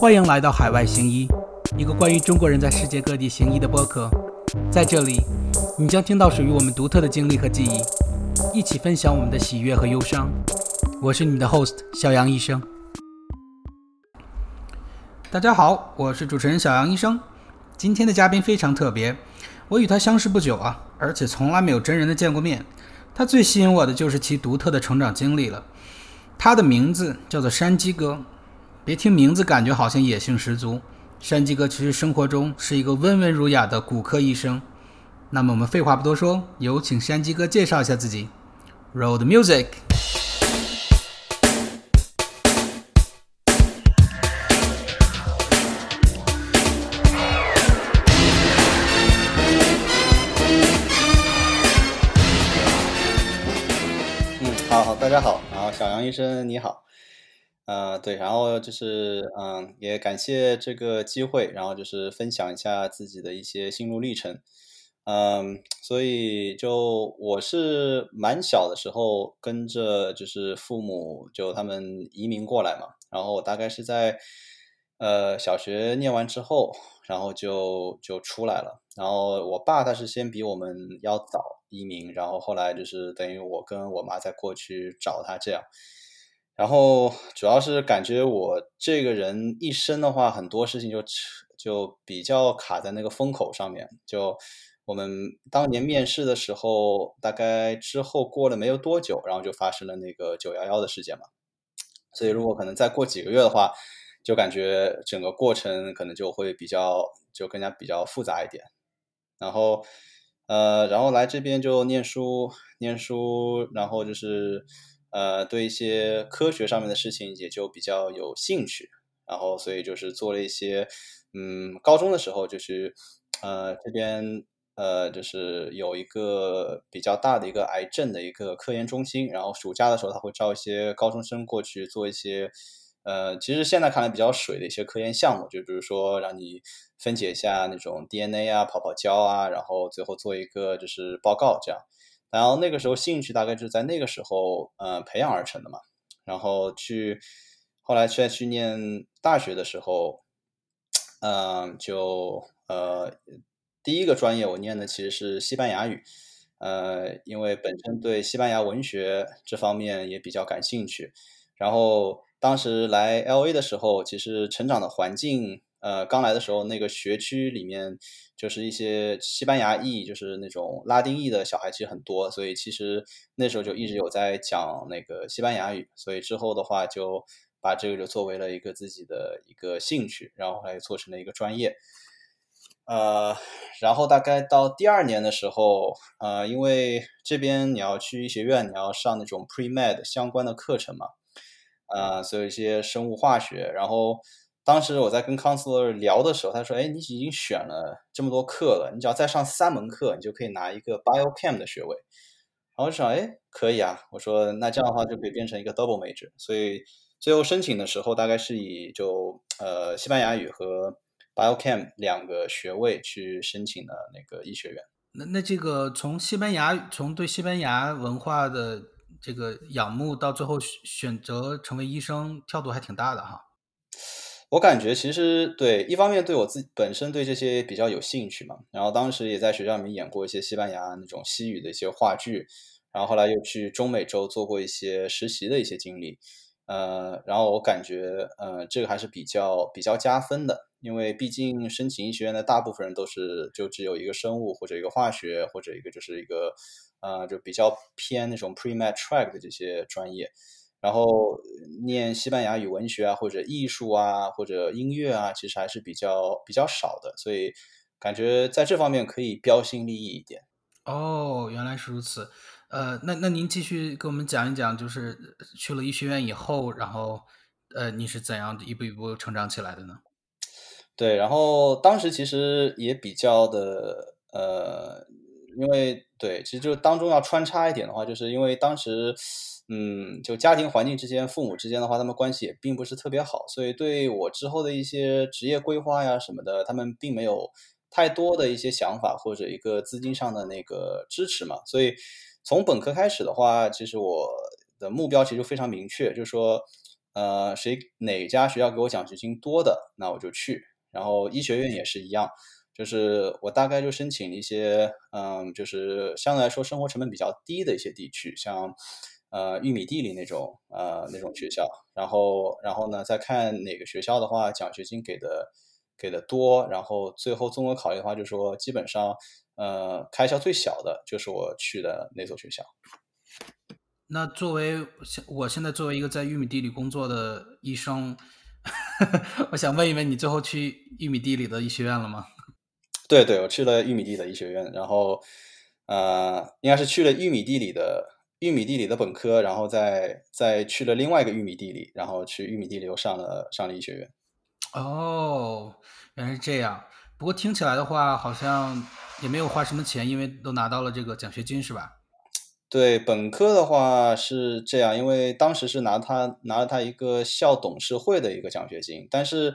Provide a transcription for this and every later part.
欢迎来到海外行医，一个关于中国人在世界各地行医的播客。在这里，你将听到属于我们独特的经历和记忆，一起分享我们的喜悦和忧伤。我是你的 host 小杨医生。大家好，我是主持人小杨医生。今天的嘉宾非常特别，我与他相识不久啊，而且从来没有真人的见过面。他最吸引我的就是其独特的成长经历了。他的名字叫做山鸡哥。别听名字，感觉好像野性十足。山鸡哥其实生活中是一个温文儒雅的骨科医生。那么我们废话不多说，有请山鸡哥介绍一下自己。Road music。嗯，好好，大家好，然后小杨医生你好。呃，对，然后就是，嗯，也感谢这个机会，然后就是分享一下自己的一些心路历程，嗯，所以就我是蛮小的时候跟着就是父母就他们移民过来嘛，然后我大概是在呃小学念完之后，然后就就出来了，然后我爸他是先比我们要早移民，然后后来就是等于我跟我妈再过去找他这样。然后主要是感觉我这个人一生的话，很多事情就就比较卡在那个风口上面。就我们当年面试的时候，大概之后过了没有多久，然后就发生了那个九幺幺的事件嘛。所以如果可能再过几个月的话，就感觉整个过程可能就会比较就更加比较复杂一点。然后呃，然后来这边就念书念书，然后就是。呃，对一些科学上面的事情也就比较有兴趣，然后所以就是做了一些，嗯，高中的时候就是，呃，这边呃就是有一个比较大的一个癌症的一个科研中心，然后暑假的时候他会招一些高中生过去做一些，呃，其实现在看来比较水的一些科研项目，就比如说让你分解一下那种 DNA 啊、跑跑胶啊，然后最后做一个就是报告这样。然后那个时候兴趣大概就是在那个时候呃培养而成的嘛。然后去后来再去念大学的时候，嗯，就呃第一个专业我念的其实是西班牙语，呃，因为本身对西班牙文学这方面也比较感兴趣。然后当时来 L A 的时候，其实成长的环境。呃，刚来的时候，那个学区里面就是一些西班牙裔，就是那种拉丁裔的小孩，其实很多，所以其实那时候就一直有在讲那个西班牙语，所以之后的话就把这个就作为了一个自己的一个兴趣，然后来做成了一个专业。呃，然后大概到第二年的时候，呃，因为这边你要去医学院，你要上那种 pre med 相关的课程嘛，呃，所以一些生物化学，然后。当时我在跟 counselor 聊的时候，他说：“哎，你已经选了这么多课了，你只要再上三门课，你就可以拿一个 biochem 的学位。”然后我想：“哎，可以啊。”我说：“那这样的话就可以变成一个 double major。”所以最后申请的时候，大概是以就呃西班牙语和 biochem 两个学位去申请的那个医学院。那那这个从西班牙从对西班牙文化的这个仰慕到最后选择成为医生，跳度还挺大的哈。我感觉其实对，一方面对我自己本身对这些比较有兴趣嘛，然后当时也在学校里面演过一些西班牙那种西语的一些话剧，然后后来又去中美洲做过一些实习的一些经历，呃，然后我感觉呃这个还是比较比较加分的，因为毕竟申请医学院的大部分人都是就只有一个生物或者一个化学或者一个就是一个呃就比较偏那种 pre med track 的这些专业。然后念西班牙语文学啊，或者艺术啊，或者音乐啊，其实还是比较比较少的，所以感觉在这方面可以标新立异一点。哦，原来是如此。呃，那那您继续给我们讲一讲，就是去了医学院以后，然后呃，你是怎样一步一步成长起来的呢？对，然后当时其实也比较的呃，因为对，其实就当中要穿插一点的话，就是因为当时。嗯，就家庭环境之间，父母之间的话，他们关系也并不是特别好，所以对我之后的一些职业规划呀什么的，他们并没有太多的一些想法或者一个资金上的那个支持嘛。所以从本科开始的话，其实我的目标其实非常明确，就是说，呃，谁哪家学校给我奖学金多的，那我就去。然后医学院也是一样，就是我大概就申请一些，嗯，就是相对来说生活成本比较低的一些地区，像呃玉米地里那种呃那种学校。然后然后呢，再看哪个学校的话奖学金给的给的多，然后最后综合考虑的话，就说基本上呃开销最小的就是我去的那所学校。那作为现我现在作为一个在玉米地里工作的医生，我想问一问，你最后去玉米地里的医学院了吗？对对，我去了玉米地的医学院，然后呃，应该是去了玉米地里的玉米地里的本科，然后再再去了另外一个玉米地里，然后去玉米地里又上了上了医学院。哦，原来是这样。不过听起来的话，好像也没有花什么钱，因为都拿到了这个奖学金，是吧？对本科的话是这样，因为当时是拿他拿了他一个校董事会的一个奖学金，但是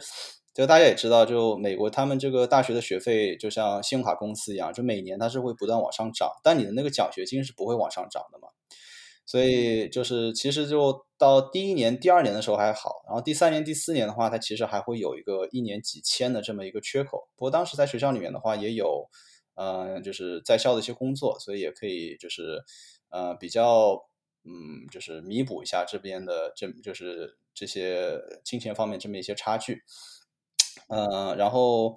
就大家也知道，就美国他们这个大学的学费就像信用卡公司一样，就每年它是会不断往上涨，但你的那个奖学金是不会往上涨的嘛。所以就是其实就到第一年、第二年的时候还好，然后第三年、第四年的话，它其实还会有一个一年几千的这么一个缺口。不过当时在学校里面的话，也有呃就是在校的一些工作，所以也可以就是。呃，比较，嗯，就是弥补一下这边的这就是这些金钱方面这么一些差距，呃，然后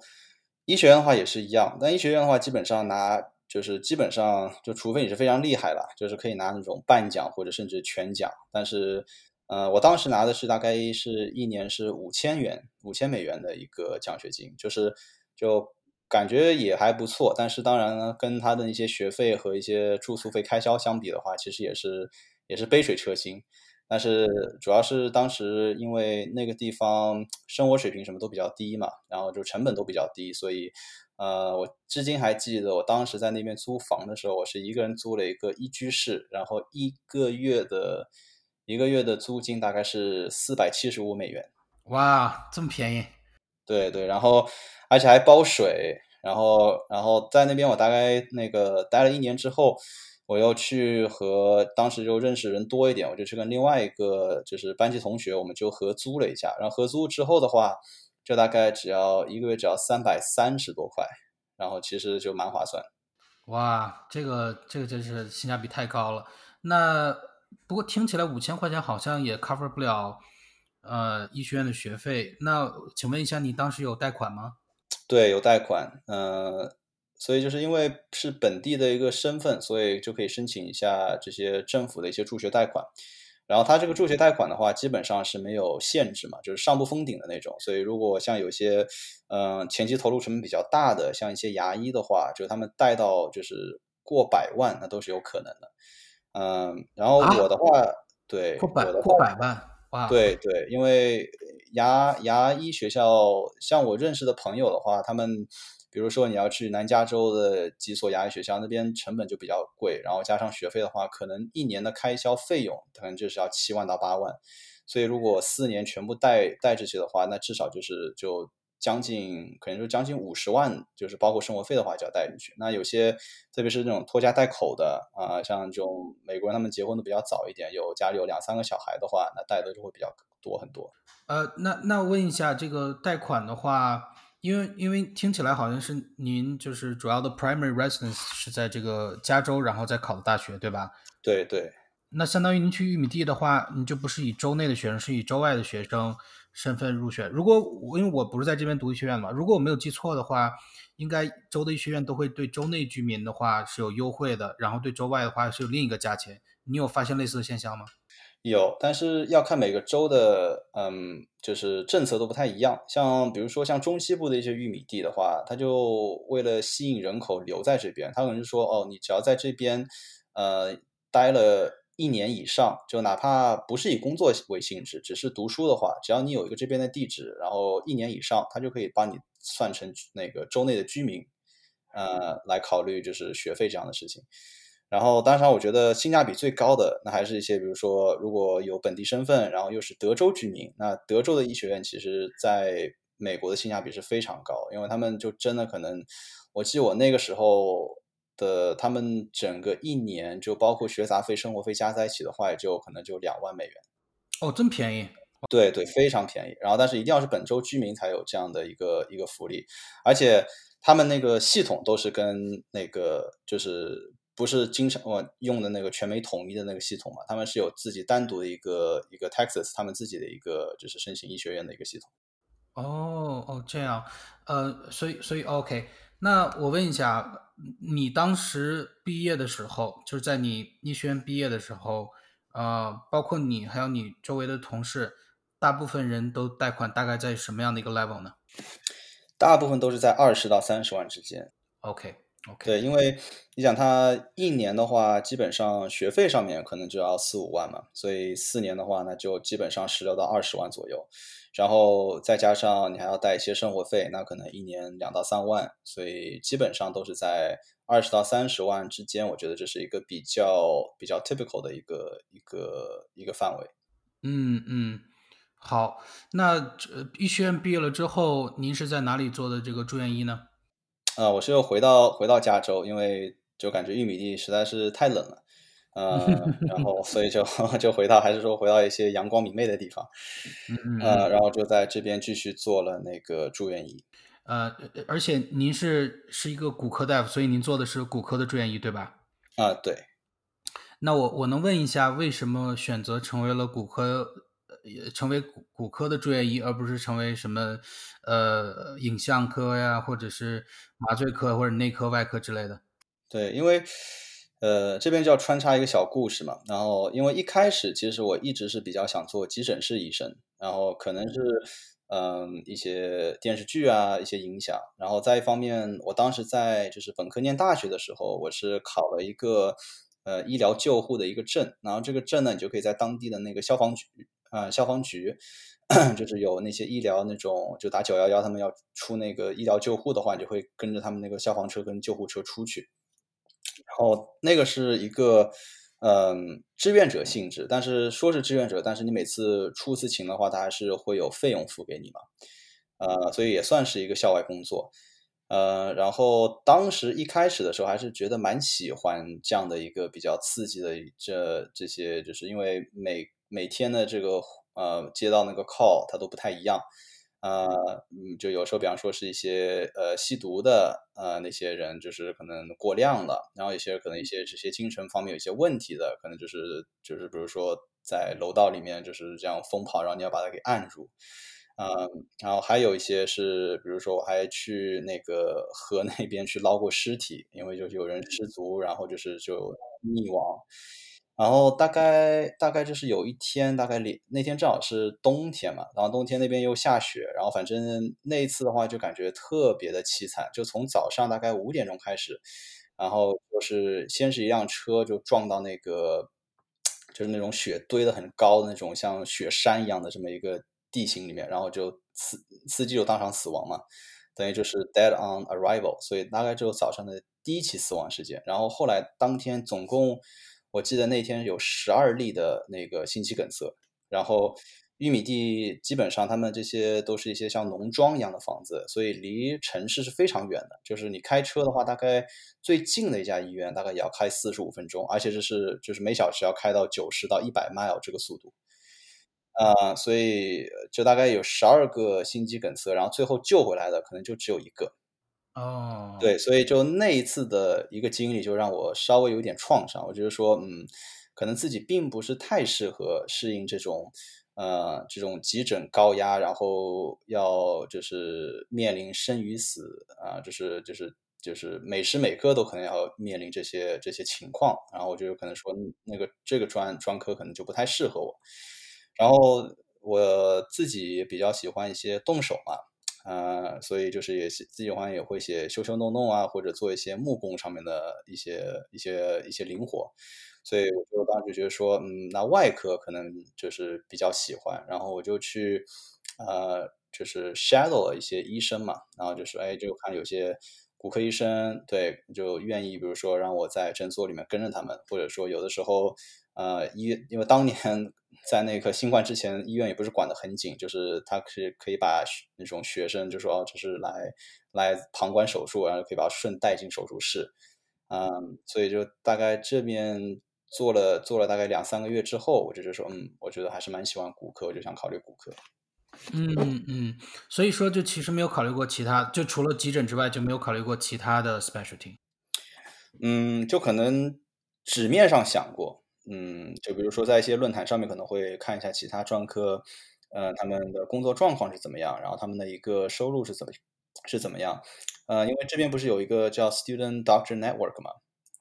医学院的话也是一样，但医学院的话基本上拿就是基本上就除非你是非常厉害了，就是可以拿那种半奖或者甚至全奖，但是，呃，我当时拿的是大概是一年是五千元五千美元的一个奖学金，就是就。感觉也还不错，但是当然呢，跟他的那些学费和一些住宿费开销相比的话，其实也是也是杯水车薪。但是主要是当时因为那个地方生活水平什么都比较低嘛，然后就成本都比较低，所以呃，我至今还记得我当时在那边租房的时候，我是一个人租了一个一居室，然后一个月的一个月的租金大概是四百七十五美元。哇，这么便宜！对对，然后。而且还包水，然后，然后在那边我大概那个待了一年之后，我又去和当时就认识人多一点，我就去跟另外一个就是班级同学，我们就合租了一下。然后合租之后的话，就大概只要一个月只要三百三十多块，然后其实就蛮划算。哇，这个这个真是性价比太高了。那不过听起来五千块钱好像也 cover 不了呃医学院的学费。那请问一下，你当时有贷款吗？对，有贷款，呃，所以就是因为是本地的一个身份，所以就可以申请一下这些政府的一些助学贷款。然后它这个助学贷款的话，基本上是没有限制嘛，就是上不封顶的那种。所以如果像有些，嗯，前期投入成本比较大的，像一些牙医的话，就他们贷到就是过百万，那都是有可能的。嗯，然后我的话，对，过百过百万，哇，对对，因为。牙牙医学校，像我认识的朋友的话，他们比如说你要去南加州的几所牙医学校，那边成本就比较贵，然后加上学费的话，可能一年的开销费用可能就是要七万到八万，所以如果四年全部带带这些的话，那至少就是就将近可能就将近五十万，就是包括生活费的话就要带进去。那有些特别是那种拖家带口的啊，像这种美国人他们结婚的比较早一点，有家里有两三个小孩的话，那带的就会比较多很多。呃，那那问一下，这个贷款的话，因为因为听起来好像是您就是主要的 primary residence 是在这个加州，然后再考的大学，对吧？对对。那相当于您去玉米地的话，你就不是以州内的学生，是以州外的学生身份入学。如果我因为我不是在这边读医学院嘛，如果我没有记错的话，应该州的医学院都会对州内居民的话是有优惠的，然后对州外的话是有另一个价钱。你有发现类似的现象吗？有，但是要看每个州的，嗯，就是政策都不太一样。像比如说像中西部的一些玉米地的话，它就为了吸引人口留在这边，他可能就说，哦，你只要在这边，呃，待了一年以上，就哪怕不是以工作为性质，只是读书的话，只要你有一个这边的地址，然后一年以上，他就可以帮你算成那个州内的居民，呃，来考虑就是学费这样的事情。然后，当然，我觉得性价比最高的那还是一些，比如说，如果有本地身份，然后又是德州居民，那德州的医学院其实在美国的性价比是非常高，因为他们就真的可能，我记得我那个时候的，他们整个一年就包括学杂费、生活费加在一起的话，也就可能就两万美元。哦，真便宜？对对，非常便宜。然后，但是一定要是本州居民才有这样的一个一个福利，而且他们那个系统都是跟那个就是不是经常我用的那个全美统一的那个系统嘛，他们是有自己单独的一个一个 Texas 他们自己的一个就是申请医学院的一个系统。哦哦，这样，呃，所以所以 OK，那我问一下，你当时毕业的时候，就是在你医学院毕业的时候，呃，包括你还有你周围的同事。大部分人都贷款大概在什么样的一个 level 呢？大部分都是在二十到三十万之间。OK OK，对，因为你想他一年的话，基本上学费上面可能就要四五万嘛，所以四年的话，那就基本上十六到二十万左右，然后再加上你还要带一些生活费，那可能一年两到三万，所以基本上都是在二十到三十万之间。我觉得这是一个比较比较 typical 的一个一个一个范围。嗯嗯。好，那医学院毕业了之后，您是在哪里做的这个住院医呢？啊，我是又回到回到加州，因为就感觉玉米地实在是太冷了，呃，然后所以就 就回到还是说回到一些阳光明媚的地方，呃，然后就在这边继续做了那个住院医。呃，而且您是是一个骨科大夫，所以您做的是骨科的住院医，对吧？啊，对。那我我能问一下，为什么选择成为了骨科？也成为骨骨科的住院医，而不是成为什么呃影像科呀，或者是麻醉科或者内科、外科之类的。对，因为呃这边就要穿插一个小故事嘛。然后因为一开始其实我一直是比较想做急诊室医生，然后可能是嗯一些电视剧啊一些影响。然后再一方面，我当时在就是本科念大学的时候，我是考了一个呃医疗救护的一个证，然后这个证呢，你就可以在当地的那个消防局。嗯，消防局就是有那些医疗那种，就打九幺幺，他们要出那个医疗救护的话，你就会跟着他们那个消防车跟救护车出去。然后那个是一个嗯志愿者性质，但是说是志愿者，但是你每次出一次勤的话，他还是会有费用付给你嘛。呃，所以也算是一个校外工作。呃，然后当时一开始的时候，还是觉得蛮喜欢这样的一个比较刺激的这这些，就是因为每每天的这个呃接到那个 call，它都不太一样，呃，嗯，就有时候比方说是一些呃吸毒的呃那些人，就是可能过量了，然后有些可能一些这些精神方面有一些问题的，可能就是就是比如说在楼道里面就是这样疯跑，然后你要把他给按住。嗯，然后还有一些是，比如说我还去那个河那边去捞过尸体，因为就是有人失足，然后就是就溺亡。然后大概大概就是有一天，大概那那天正好是冬天嘛，然后冬天那边又下雪，然后反正那一次的话就感觉特别的凄惨，就从早上大概五点钟开始，然后就是先是一辆车就撞到那个，就是那种雪堆的很高的那种像雪山一样的这么一个。地形里面，然后就司司机就当场死亡嘛，等于就是 dead on arrival，所以大概只有早上的第一起死亡事件。然后后来当天总共，我记得那天有十二例的那个心肌梗塞。然后玉米地基本上他们这些都是一些像农庄一样的房子，所以离城市是非常远的。就是你开车的话，大概最近的一家医院大概也要开四十五分钟，而且这是就是每小时要开到九十到一百 mile 这个速度。啊，所以就大概有十二个心肌梗塞，然后最后救回来的可能就只有一个。哦，对，所以就那一次的一个经历，就让我稍微有点创伤。我觉得说，嗯，可能自己并不是太适合适应这种，呃，这种急诊高压，然后要就是面临生与死啊，就是就是就是每时每刻都可能要面临这些这些情况。然后我就可能说，那个这个专专科可能就不太适合我。然后我自己比较喜欢一些动手嘛，呃，所以就是也自喜欢也会写修修弄弄啊，或者做一些木工上面的一些一些一些灵活，所以我就当时觉得说，嗯，那外科可能就是比较喜欢，然后我就去呃，就是 shadow 了一些医生嘛，然后就是哎，就看有些骨科医生对就愿意，比如说让我在诊所里面跟着他们，或者说有的时候。呃，医因为当年在那个新冠之前，医院也不是管得很紧，就是他是可以把那种学生就说哦，就是来来旁观手术，然后可以把顺带进手术室，嗯，所以就大概这边做了做了大概两三个月之后，我就就说，嗯，我觉得还是蛮喜欢骨科，我就想考虑骨科。嗯嗯嗯，所以说就其实没有考虑过其他，就除了急诊之外就没有考虑过其他的 specialty。嗯，就可能纸面上想过，嗯，就比如说在一些论坛上面可能会看一下其他专科，呃，他们的工作状况是怎么样，然后他们的一个收入是怎么是怎么样，呃，因为这边不是有一个叫 Student Doctor Network 嘛，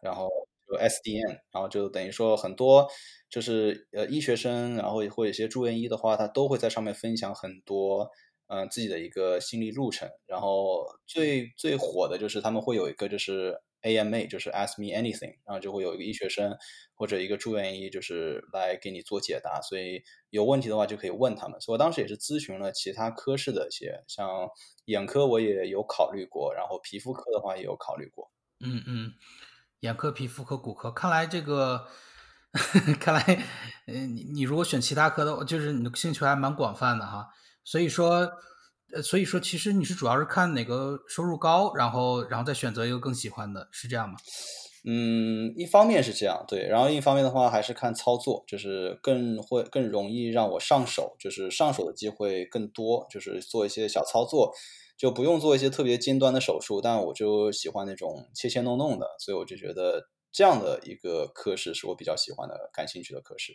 然后就 SDN，然后就等于说很多就是呃医学生，然后或者一些住院医的话，他都会在上面分享很多。嗯，自己的一个心理路程，然后最最火的就是他们会有一个就是 AMA，就是 Ask Me Anything，然后就会有一个医学生或者一个住院医，就是来给你做解答，所以有问题的话就可以问他们。所以我当时也是咨询了其他科室的一些，像眼科我也有考虑过，然后皮肤科的话也有考虑过。嗯嗯，眼科、皮肤科、骨科，看来这个，看来，嗯，你你如果选其他科的，就是你的兴趣还蛮广泛的哈。所以说，呃，所以说，其实你是主要是看哪个收入高，然后，然后再选择一个更喜欢的，是这样吗？嗯，一方面是这样，对，然后另一方面的话还是看操作，就是更会更容易让我上手，就是上手的机会更多，就是做一些小操作，就不用做一些特别尖端的手术，但我就喜欢那种切切弄弄的，所以我就觉得这样的一个科室是我比较喜欢的、感兴趣的科室。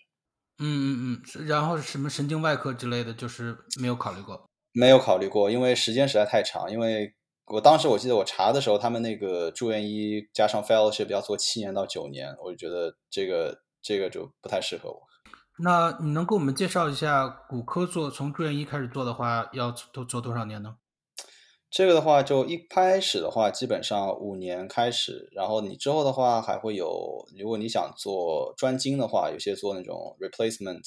嗯嗯嗯，然后什么神经外科之类的，就是没有考虑过。没有考虑过，因为时间实在太长。因为我当时我记得我查的时候，他们那个住院医加上 fellowship 要做七年到九年，我就觉得这个这个就不太适合我。那你能给我们介绍一下骨科做从住院医开始做的话，要做做多少年呢？这个的话，就一开始的话，基本上五年开始，然后你之后的话还会有，如果你想做专精的话，有些做那种 replacement，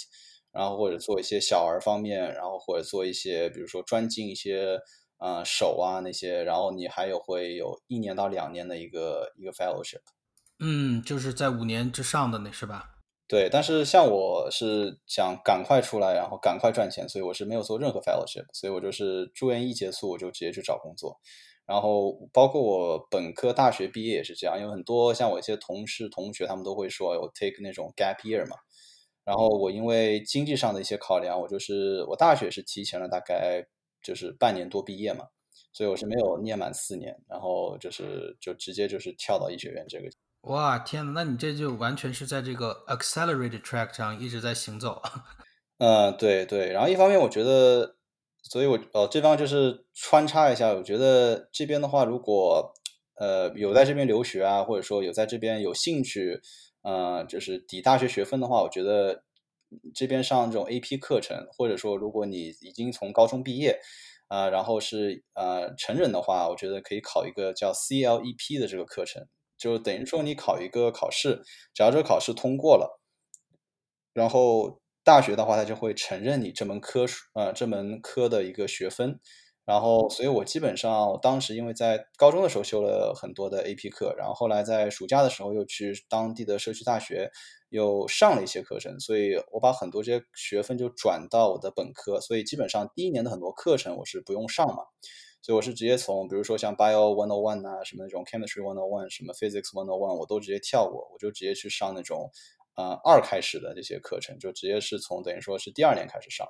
然后或者做一些小儿方面，然后或者做一些，比如说专精一些，呃，手啊那些，然后你还有会有一年到两年的一个一个 fellowship。嗯，就是在五年之上的那是吧？对，但是像我是想赶快出来，然后赶快赚钱，所以我是没有做任何 fellowship，所以我就是住院一结束我就直接去找工作，然后包括我本科大学毕业也是这样，因为很多像我一些同事同学他们都会说我 take 那种 gap year 嘛，然后我因为经济上的一些考量，我就是我大学是提前了大概就是半年多毕业嘛，所以我是没有念满四年，然后就是就直接就是跳到医学院这个。哇，天呐，那你这就完全是在这个 accelerated track 上一直在行走。嗯，对对。然后一方面，我觉得，所以我呃这方就是穿插一下，我觉得这边的话，如果呃有在这边留学啊，或者说有在这边有兴趣，呃，就是抵大学学分的话，我觉得这边上这种 AP 课程，或者说如果你已经从高中毕业，啊，然后是呃成人的话，我觉得可以考一个叫 CLEP 的这个课程。就等于说你考一个考试，只要这个考试通过了，然后大学的话，他就会承认你这门科数，呃，这门科的一个学分。然后，所以我基本上当时因为在高中的时候修了很多的 AP 课，然后后来在暑假的时候又去当地的社区大学又上了一些课程，所以我把很多这些学分就转到我的本科，所以基本上第一年的很多课程我是不用上嘛。所以我是直接从，比如说像 Bio One O One 啊，什么那种 Chemistry One O One，什么 Physics One O One，我都直接跳过，我就直接去上那种，呃，二开始的这些课程，就直接是从等于说是第二年开始上。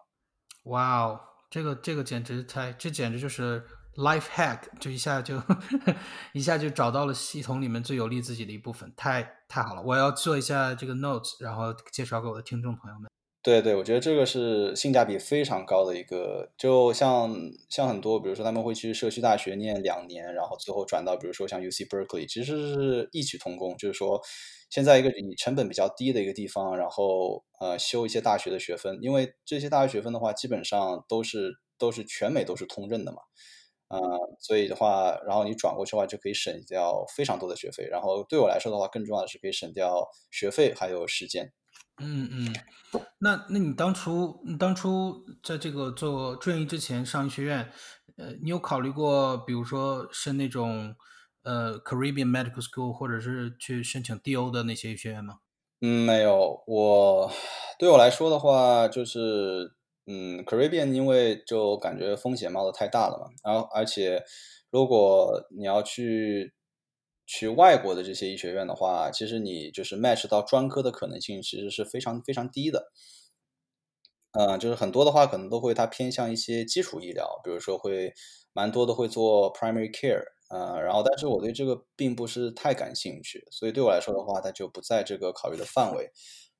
哇哦，这个这个简直太，这简直就是 life hack，就一下就 一下就找到了系统里面最有利自己的一部分，太太好了，我要做一下这个 notes，然后介绍给我的听众朋友们。对对，我觉得这个是性价比非常高的一个，就像像很多，比如说他们会去社区大学念两年，然后最后转到比如说像 U C Berkeley，其实是异曲同工，就是说现在一个你成本比较低的一个地方，然后呃修一些大学的学分，因为这些大学学分的话，基本上都是都是全美都是通认的嘛，呃，所以的话，然后你转过去的话就可以省掉非常多的学费，然后对我来说的话，更重要的是可以省掉学费还有时间。嗯嗯，那那你当初你当初在这个做住院医之前上医学院，呃，你有考虑过，比如说申那种呃 Caribbean Medical School，或者是去申请 DO 的那些医学院吗？嗯，没有。我对我来说的话，就是嗯 Caribbean，因为就感觉风险冒的太大了嘛。然后而且如果你要去去外国的这些医学院的话，其实你就是 match 到专科的可能性其实是非常非常低的。嗯，就是很多的话可能都会它偏向一些基础医疗，比如说会蛮多的会做 primary care，嗯，然后但是我对这个并不是太感兴趣，所以对我来说的话，它就不在这个考虑的范围。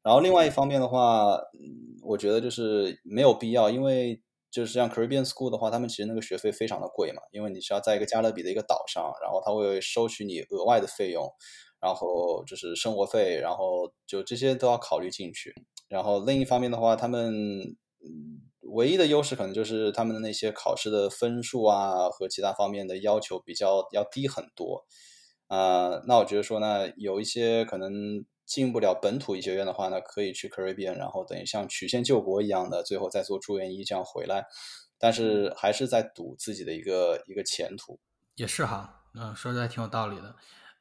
然后另外一方面的话，嗯，我觉得就是没有必要，因为就是像 Caribbean School 的话，他们其实那个学费非常的贵嘛，因为你是要在一个加勒比的一个岛上，然后他会收取你额外的费用，然后就是生活费，然后就这些都要考虑进去。然后另一方面的话，他们嗯唯一的优势可能就是他们的那些考试的分数啊和其他方面的要求比较要低很多。啊，那我觉得说呢，有一些可能进不了本土医学院的话呢，可以去 Caribbean，然后等于像曲线救国一样的，最后再做住院医这样回来。但是还是在赌自己的一个一个前途。也是哈，嗯，说的还挺有道理的。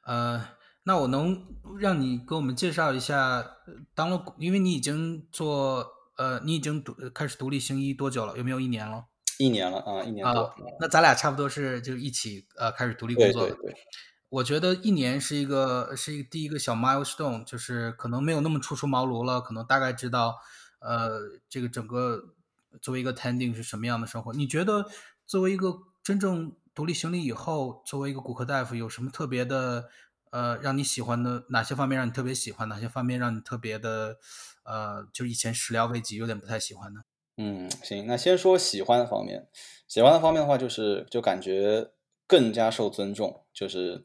呃，那我能让你给我们介绍一下，当了，因为你已经做，呃，你已经独开始独立行医多久了？有没有一年了？一年了啊，一年多。那咱俩差不多是就一起呃开始独立工作的。对对对。我觉得一年是一个是一个第一个小 milestone，就是可能没有那么初出茅庐了，可能大概知道，呃，这个整个作为一个 tending 是什么样的生活。你觉得作为一个真正独立行李以后，作为一个骨科大夫，有什么特别的，呃，让你喜欢的哪些方面让你特别喜欢，哪些方面让你特别的，呃，就以前始料未及，有点不太喜欢呢？嗯，行，那先说喜欢的方面，喜欢的方面的话，就是就感觉。更加受尊重，就是，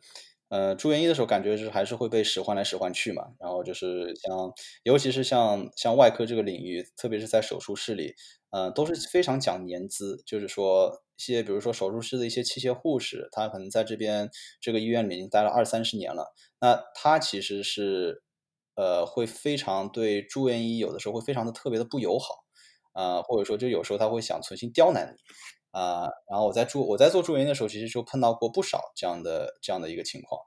呃，住院医的时候感觉是还是会被使唤来使唤去嘛，然后就是像，尤其是像像外科这个领域，特别是在手术室里，呃，都是非常讲年资，就是说一些比如说手术室的一些器械护士，他可能在这边这个医院里已经待了二三十年了，那他其实是，呃，会非常对住院医有的时候会非常的特别的不友好，啊，或者说就有时候他会想存心刁难你。啊，然后我在住我在做住院的时候，其实就碰到过不少这样的这样的一个情况，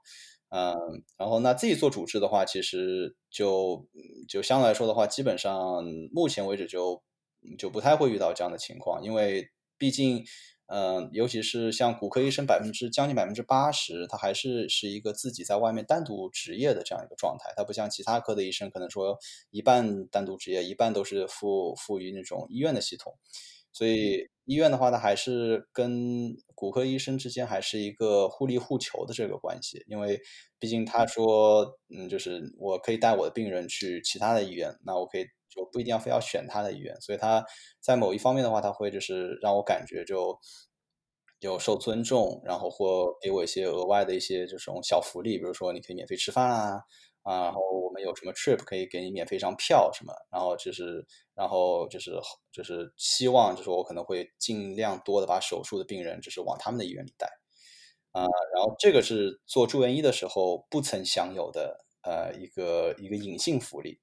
嗯，然后那自己做主治的话，其实就就相对来说的话，基本上目前为止就就不太会遇到这样的情况，因为毕竟，嗯，尤其是像骨科医生百分之将近百分之八十，他还是是一个自己在外面单独执业的这样一个状态，他不像其他科的医生，可能说一半单独执业，一半都是附附于那种医院的系统。所以医院的话，它还是跟骨科医生之间还是一个互利互求的这个关系，因为毕竟他说，嗯，就是我可以带我的病人去其他的医院，那我可以就不一定要非要选他的医院，所以他在某一方面的话，他会就是让我感觉就有受尊重，然后或给我一些额外的一些这种小福利，比如说你可以免费吃饭啊。啊，然后我们有什么 trip 可以给你免费一张票什么，然后就是，然后就是就是希望就是我可能会尽量多的把手术的病人就是往他们的医院里带，啊，然后这个是做住院医的时候不曾享有的呃一个一个隐性福利，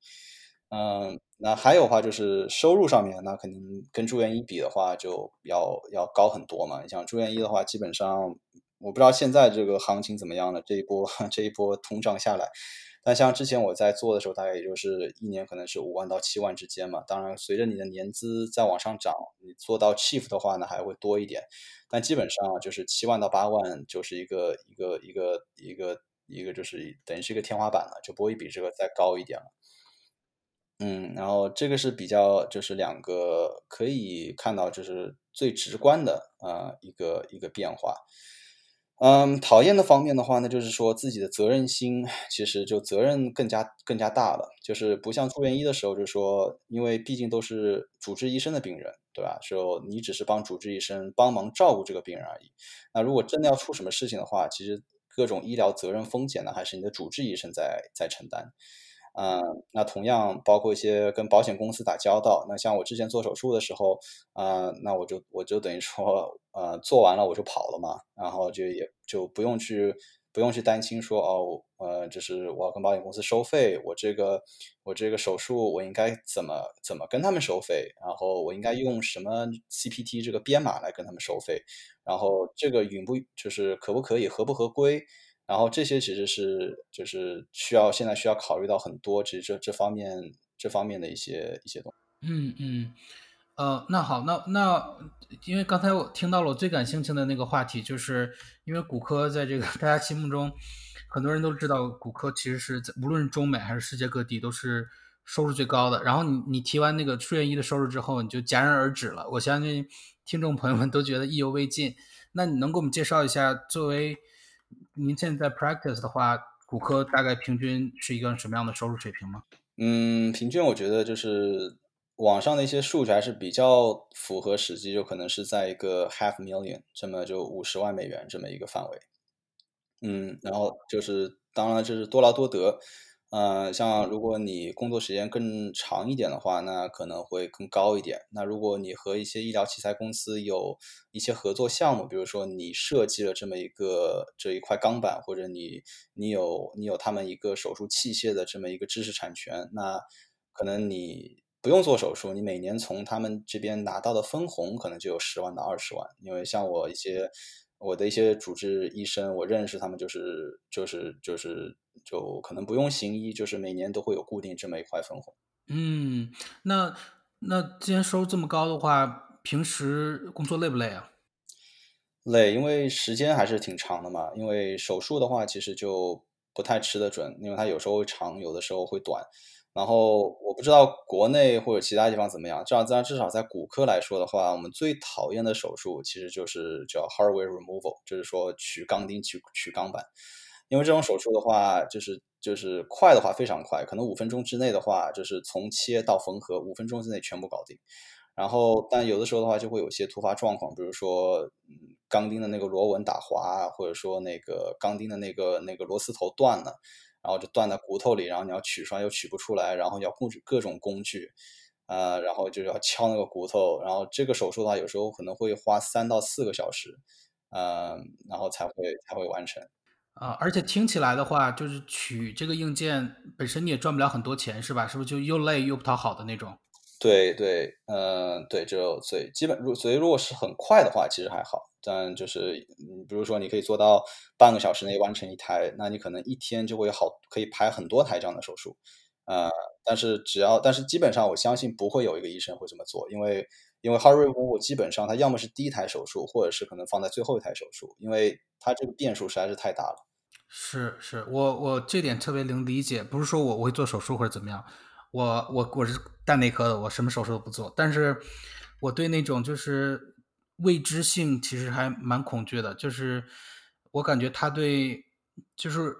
嗯，那还有话就是收入上面，那肯定跟住院医比的话就要要高很多嘛，你像住院医的话，基本上我不知道现在这个行情怎么样了，这一波 这一波通胀下来。但像之前我在做的时候，大概也就是一年可能是五万到七万之间嘛。当然，随着你的年资再往上涨，你做到 chief 的话呢，还会多一点。但基本上就是七万到八万，就是一个一个一个一个一个，就是等于是一个天花板了，就不会比这个再高一点了。嗯，然后这个是比较就是两个可以看到就是最直观的啊一个一个变化。嗯，讨厌的方面的话，呢就是说自己的责任心其实就责任更加更加大了，就是不像住院医的时候，就是说，因为毕竟都是主治医生的病人，对吧？就你只是帮主治医生帮忙照顾这个病人而已。那如果真的要出什么事情的话，其实各种医疗责任风险呢，还是你的主治医生在在承担。嗯，那同样包括一些跟保险公司打交道。那像我之前做手术的时候，啊，那我就我就等于说，呃，做完了我就跑了嘛，然后就也就不用去不用去担心说，哦，呃，就是我要跟保险公司收费，我这个我这个手术我应该怎么怎么跟他们收费，然后我应该用什么 CPT 这个编码来跟他们收费，然后这个允不就是可不可以合不合规？然后这些其实是就是需要现在需要考虑到很多，其实这这方面这方面的一些一些东西。嗯嗯，呃，那好，那那因为刚才我听到了我最感兴趣的那个话题，就是因为骨科在这个 大家心目中很多人都知道骨科其实是在无论是中美还是世界各地都是收入最高的。然后你你提完那个住院医的收入之后，你就戛然而止了。我相信听众朋友们都觉得意犹未尽。那你能给我们介绍一下，作为您现在 practice 的话，骨科大概平均是一个什么样的收入水平吗？嗯，平均我觉得就是网上的一些数据还是比较符合实际，就可能是在一个 half million 这么就五十万美元这么一个范围。嗯，然后就是当然就是多劳多得。呃，像如果你工作时间更长一点的话，那可能会更高一点。那如果你和一些医疗器材公司有一些合作项目，比如说你设计了这么一个这一块钢板，或者你你有你有他们一个手术器械的这么一个知识产权，那可能你不用做手术，你每年从他们这边拿到的分红可能就有十万到二十万。因为像我一些。我的一些主治医生，我认识他们，就是就是就是就可能不用行医，就是每年都会有固定这么一块分红。嗯，那那既然收入这么高的话，平时工作累不累啊？累，因为时间还是挺长的嘛。因为手术的话，其实就不太吃得准，因为它有时候会长，有的时候会短。然后我不知道国内或者其他地方怎么样，这样自然至少在骨科来说的话，我们最讨厌的手术其实就是叫 hardware removal，就是说取钢钉、取取钢板。因为这种手术的话，就是就是快的话非常快，可能五分钟之内的话，就是从切到缝合，五分钟之内全部搞定。然后，但有的时候的话，就会有些突发状况，比如说，嗯，钢钉的那个螺纹打滑，或者说那个钢钉的那个那个螺丝头断了。然后就断在骨头里，然后你要取出来又取不出来，然后要雇各种工具，呃，然后就要敲那个骨头，然后这个手术的话，有时候可能会花三到四个小时，嗯，然后才会才会完成。啊，而且听起来的话，就是取这个硬件本身你也赚不了很多钱，是吧？是不是就又累又不讨好的那种？对对，嗯，对，就所以基本如所以如果是很快的话，其实还好。但就是，比如说你可以做到半个小时内完成一台，那你可能一天就会好可以排很多台这样的手术，呃，但是只要但是基本上我相信不会有一个医生会这么做，因为因为 Harry Wu 基本上他要么是第一台手术，或者是可能放在最后一台手术，因为他这个变数实在是太大了。是是，我我这点特别能理解，不是说我我会做手术或者怎么样，我我我是干内科的，我什么手术都不做，但是我对那种就是。未知性其实还蛮恐惧的，就是我感觉他对，就是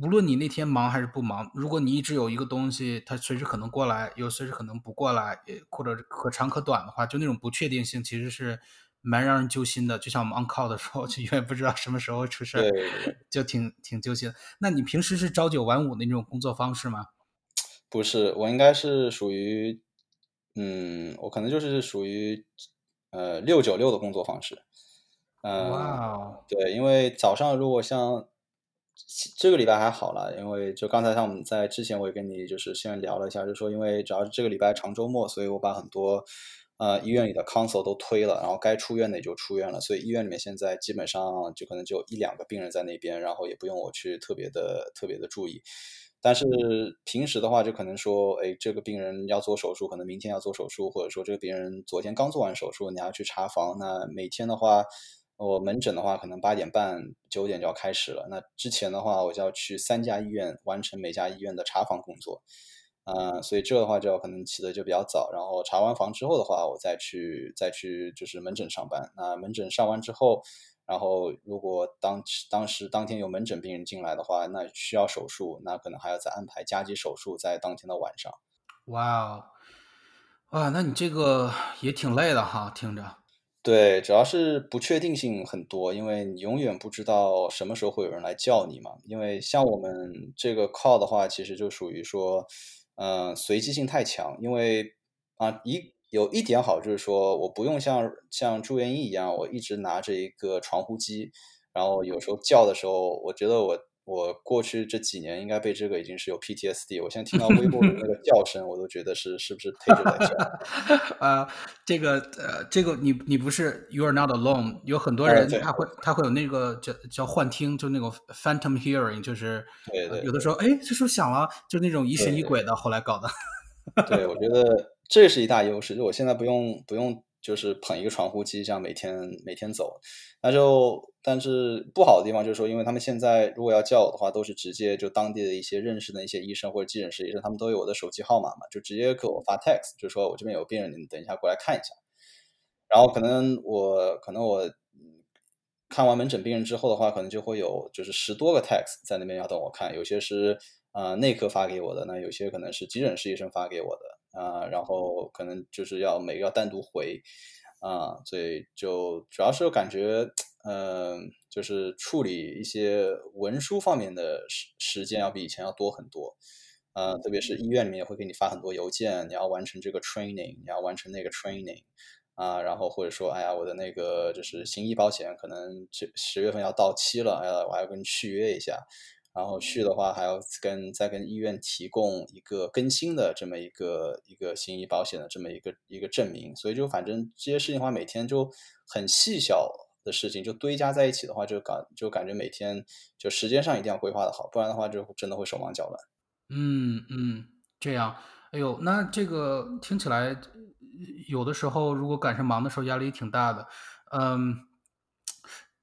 无论你那天忙还是不忙，如果你一直有一个东西，它随时可能过来，又随时可能不过来，或者可长可短的话，就那种不确定性其实是蛮让人揪心的。就像我们 on call 的时候，就永远不知道什么时候出事，就挺挺揪心。那你平时是朝九晚五的那种工作方式吗？不是，我应该是属于，嗯，我可能就是属于。呃，六九六的工作方式，嗯，对，因为早上如果像这个礼拜还好了，因为就刚才像我们在之前我也跟你就是先聊了一下，就说因为主要是这个礼拜长周末，所以我把很多呃医院里的 console 都推了，然后该出院的也就出院了，所以医院里面现在基本上就可能就一两个病人在那边，然后也不用我去特别的特别的注意。但是平时的话，就可能说，哎，这个病人要做手术，可能明天要做手术，或者说这个病人昨天刚做完手术，你要去查房。那每天的话，我门诊的话，可能八点半、九点就要开始了。那之前的话，我就要去三家医院完成每家医院的查房工作，啊，所以这个的话就要可能起的就比较早。然后查完房之后的话，我再去再去就是门诊上班。那门诊上完之后。然后，如果当当时当天有门诊病人进来的话，那需要手术，那可能还要再安排加急手术在当天的晚上。哇哦，哇，那你这个也挺累的哈，听着。对，主要是不确定性很多，因为你永远不知道什么时候会有人来叫你嘛。因为像我们这个 call 的话，其实就属于说，嗯，随机性太强。因为啊，一。有一点好就是说，我不用像像住院医一样，我一直拿着一个传呼机，然后有时候叫的时候，我觉得我我过去这几年应该被这个已经是有 PTSD。我现在听到微波炉那个叫声，我都觉得是是不是配置在叫？啊，这个呃，这个你你不是 You are not alone，有很多人他会他会有那个叫叫幻听，就那种 phantom hearing，就是对对，有的时候哎，这时候响了，就那种疑神疑鬼的，后来搞的。对，我觉得。这是一大优势，就我现在不用不用就是捧一个传呼机，这样每天每天走。那就但是不好的地方就是说，因为他们现在如果要叫我的话，都是直接就当地的一些认识的一些医生或者急诊室医生，他们都有我的手机号码嘛，就直接给我发 text，就说我这边有病人，你等一下过来看一下。然后可能我可能我看完门诊病人之后的话，可能就会有就是十多个 text 在那边要等我看，有些是啊内科发给我的，那有些可能是急诊室医生发给我的啊，然后可能就是要每个要单独回啊，所以就主要是感觉嗯，就是处理一些文书方面的时时间要比以前要多很多啊，特别是医院里面会给你发很多邮件，你要完成这个 training，你要完成那个 training。啊，然后或者说，哎呀，我的那个就是行医保险，可能这十月份要到期了，哎呀，我还要跟你续约一下，然后续的话还要跟再跟医院提供一个更新的这么一个一个行医保险的这么一个一个证明，所以就反正这些事情的话，每天就很细小的事情就堆加在一起的话，就感就感觉每天就时间上一定要规划的好，不然的话就真的会手忙脚乱。嗯嗯，这样，哎呦，那这个听起来。有的时候，如果赶上忙的时候，压力挺大的。嗯，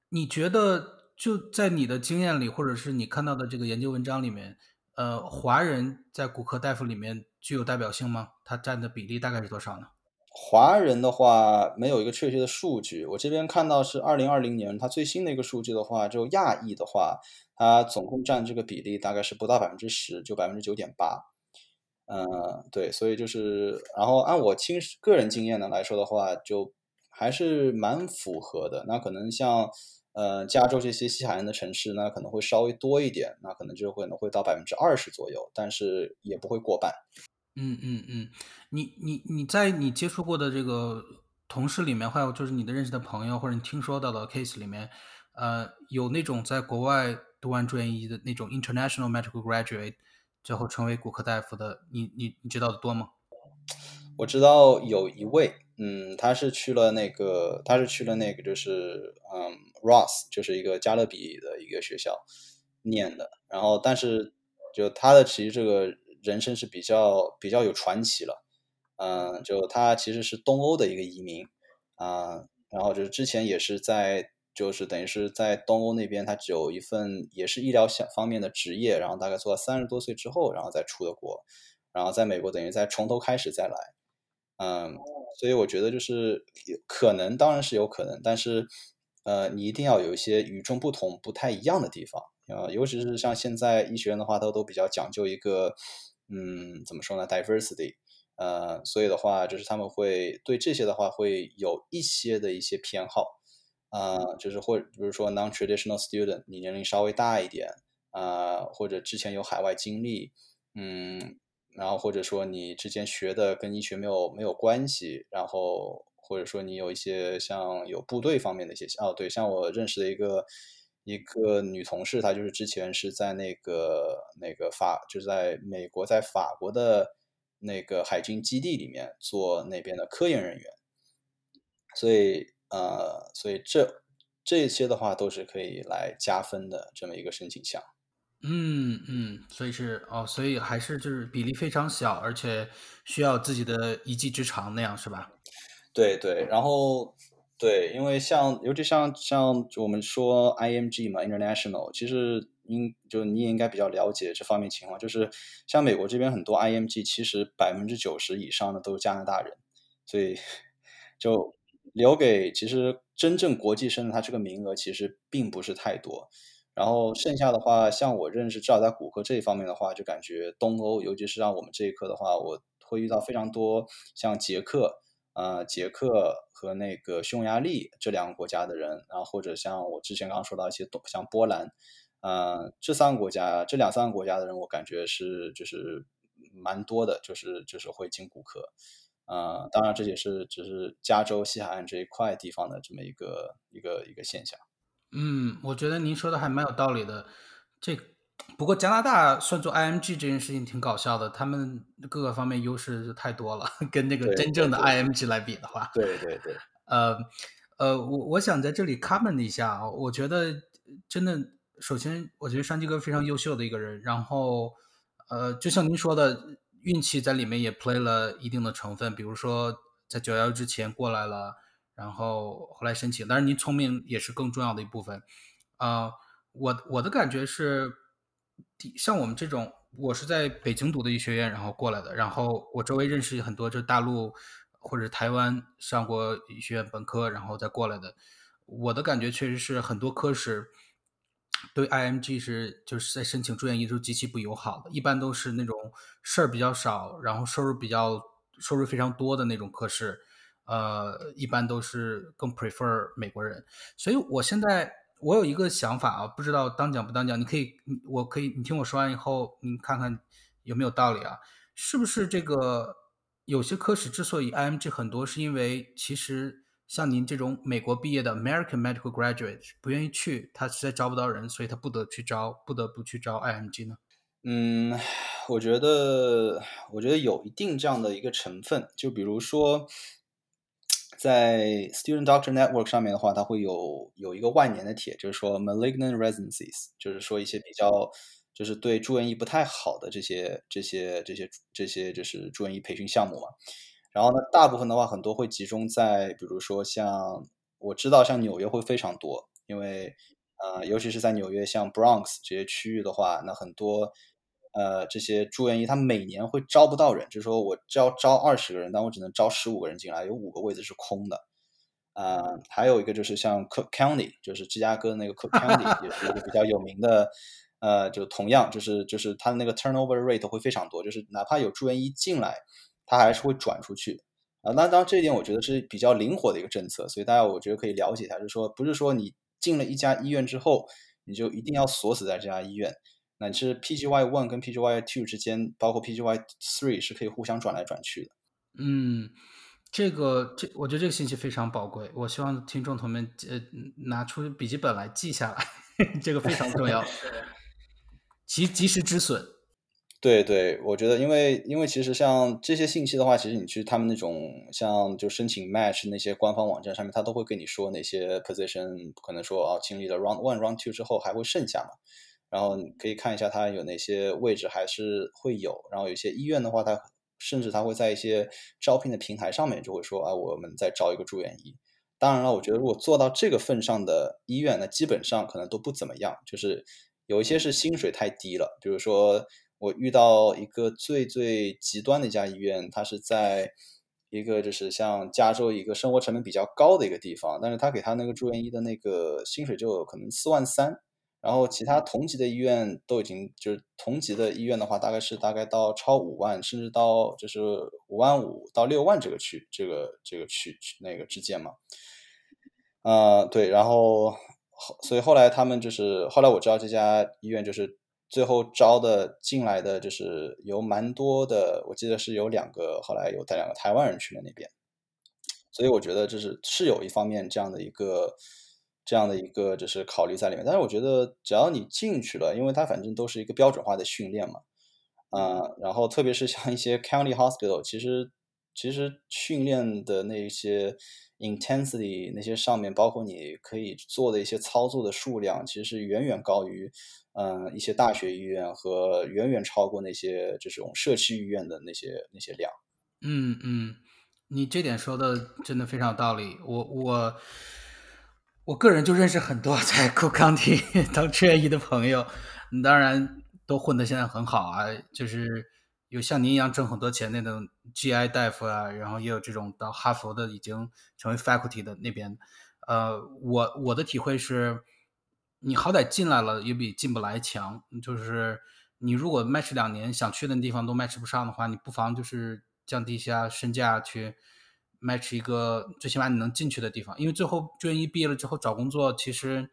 你觉得就在你的经验里，或者是你看到的这个研究文章里面，呃，华人在骨科大夫里面具有代表性吗？他占的比例大概是多少呢？华人的话，没有一个确切的数据。我这边看到是二零二零年他最新的一个数据的话，就亚裔的话，它总共占这个比例大概是不到百分之十，就百分之九点八。嗯，对，所以就是，然后按我亲个人经验呢来说的话，就还是蛮符合的。那可能像呃加州这些西海岸的城市呢，可能会稍微多一点，那可能就会能会到百分之二十左右，但是也不会过半。嗯嗯嗯，你你你在你接触过的这个同事里面，还有就是你的认识的朋友或者你听说到的 case 里面，呃，有那种在国外读完专业医的那种 international medical graduate。最后成为骨科大夫的，你你你知道的多吗？我知道有一位，嗯，他是去了那个，他是去了那个，就是嗯，Ross，就是一个加勒比的一个学校念的。然后，但是就他的其实这个人生是比较比较有传奇了，嗯，就他其实是东欧的一个移民啊，然后就是之前也是在。就是等于是在东欧那边，他只有一份也是医疗相方面的职业，然后大概做到三十多岁之后，然后再出的国，然后在美国等于再从头开始再来，嗯，所以我觉得就是可能当然是有可能，但是呃，你一定要有一些与众不同、不太一样的地方啊，尤其是像现在医学院的话，它都比较讲究一个嗯，怎么说呢，diversity，呃，所以的话就是他们会对这些的话会有一些的一些偏好。啊，就是或比如说 non-traditional student，你年龄稍微大一点啊，或者之前有海外经历，嗯，然后或者说你之前学的跟医学没有没有关系，然后或者说你有一些像有部队方面的一些哦，对，像我认识的一个一个女同事，她就是之前是在那个那个法，就是在美国在法国的那个海军基地里面做那边的科研人员，所以。呃，所以这这些的话都是可以来加分的这么一个申请项。嗯嗯，所以是哦，所以还是就是比例非常小，而且需要自己的一技之长那样是吧？对对，然后对，因为像尤其像像我们说 IMG 嘛，International，其实应就你也应该比较了解这方面情况，就是像美国这边很多 IMG，其实百分之九十以上的都是加拿大人，所以就。留给其实真正国际生的他这个名额其实并不是太多，然后剩下的话，像我认识，至少在骨科这一方面的话，就感觉东欧，尤其是让我们这一科的话，我会遇到非常多像捷克啊、捷克和那个匈牙利这两个国家的人，然后或者像我之前刚刚说到一些东，像波兰啊这三个国家，这两三个国家的人，我感觉是就是蛮多的，就是就是会进骨科。啊，当然这也是只是加州西海岸这一块地方的这么一个一个一个现象。嗯，我觉得您说的还蛮有道理的。这不过加拿大算做 IMG 这件事情挺搞笑的，他们各个方面优势太多了，跟那个真正的 IMG 来比的话。对对对。呃呃，我我想在这里 comment 一下啊，我觉得真的，首先我觉得山鸡哥非常优秀的一个人，然后呃，就像您说的。运气在里面也 play 了一定的成分，比如说在九幺幺之前过来了，然后后来申请。但是，您聪明也是更重要的一部分。啊，我我的感觉是，像我们这种，我是在北京读的医学院，然后过来的，然后我周围认识很多，就大陆或者台湾上过医学院本科，然后再过来的。我的感觉确实是很多科室。对 IMG 是就是在申请住院医时候极其不友好的，一般都是那种事儿比较少，然后收入比较收入非常多的那种科室，呃，一般都是更 prefer 美国人。所以我现在我有一个想法啊，不知道当讲不当讲，你可以，我可以，你听我说完以后，你看看有没有道理啊？是不是这个有些科室之所以 IMG 很多，是因为其实。像您这种美国毕业的 American medical graduate 不愿意去，他实在招不到人，所以他不得去招，不得不去招 IMG 呢？嗯，我觉得，我觉得有一定这样的一个成分。就比如说，在 Student Doctor Network 上面的话，它会有有一个万年的帖，就是说 malignant residencies，就是说一些比较，就是对住院医不太好的这些这些这些这些就是住院医培训项目嘛。然后呢，大部分的话很多会集中在，比如说像我知道像纽约会非常多，因为呃，尤其是在纽约像 Bronx 这些区域的话，那很多呃这些住院医他每年会招不到人，就是说我招招二十个人，但我只能招十五个人进来，有五个位置是空的。啊，还有一个就是像 Cook County，就是芝加哥那个 Cook County 也是一个比较有名的，呃，就同样就是就是它的那个 turnover rate 会非常多，就是哪怕有住院医进来。他还是会转出去啊，那当然这一点我觉得是比较灵活的一个政策，所以大家我觉得可以了解一下，就是说不是说你进了一家医院之后，你就一定要锁死在这家医院，那你是 PGY one 跟 PGY two 之间，包括 PGY three 是可以互相转来转去的。嗯，这个这我觉得这个信息非常宝贵，我希望听众朋友们呃拿出笔记本来记下来，这个非常重要，及及时止损。对对，我觉得，因为因为其实像这些信息的话，其实你去他们那种像就申请 match 那些官方网站上面，他都会跟你说哪些 position 可能说啊，经历了 round one round two 之后还会剩下嘛，然后你可以看一下他有哪些位置还是会有，然后有些医院的话，他甚至他会在一些招聘的平台上面就会说啊，我们在招一个住院医。当然了，我觉得如果做到这个份上的医院，那基本上可能都不怎么样，就是有一些是薪水太低了，比如说。我遇到一个最最极端的一家医院，它是在一个就是像加州一个生活成本比较高的一个地方，但是他给他那个住院医的那个薪水就可能四万三，然后其他同级的医院都已经就是同级的医院的话，大概是大概到超五万，甚至到就是五万五到六万这个区这个这个区区那个之间嘛。啊，对，然后后所以后来他们就是后来我知道这家医院就是。最后招的进来的就是有蛮多的，我记得是有两个，后来有带两个台湾人去了那边，所以我觉得就是是有一方面这样的一个这样的一个就是考虑在里面。但是我觉得只要你进去了，因为它反正都是一个标准化的训练嘛，啊，然后特别是像一些 county hospital，其实其实训练的那些 intensity 那些上面，包括你可以做的一些操作的数量，其实是远远高于。嗯，一些大学医院和远远超过那些这种社区医院的那些那些量。嗯嗯，你这点说的真的非常有道理。我我我个人就认识很多 在 Cook County 当志愿医的朋友，当然都混得现在很好啊。就是有像您一样挣很多钱那种 GI 大夫啊，然后也有这种到哈佛的已经成为 faculty 的那边。呃，我我的体会是。你好歹进来了，也比进不来强。就是你如果 match 两年想去的地方都 match 不上的话，你不妨就是降低一下身价去 match 一个最起码你能进去的地方。因为最后住院医毕业了之后找工作，其实，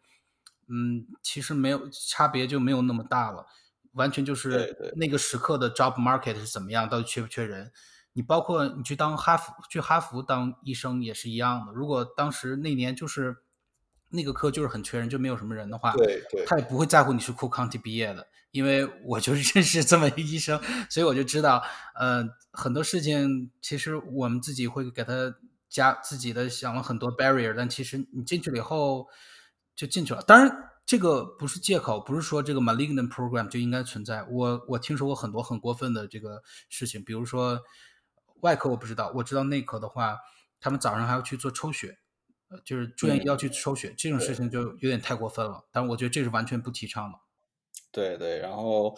嗯，其实没有差别就没有那么大了，完全就是那个时刻的 job market 是怎么样，到底缺不缺人。你包括你去当哈佛去哈佛当医生也是一样的。如果当时那年就是。那个科就是很缺人，就没有什么人的话，对对，他也不会在乎你是 Cook County 毕业的，因为我就是 认识这么一个医生，所以我就知道，呃，很多事情其实我们自己会给他加自己的想了很多 barrier，但其实你进去了以后就进去了。当然，这个不是借口，不是说这个 malignant program 就应该存在。我我听说过很多很过分的这个事情，比如说外科我不知道，我知道内科的话，他们早上还要去做抽血，呃，就是住院医要去抽血，这种事情就有点太过分了。但我觉得这是完全不提倡的。对对，然后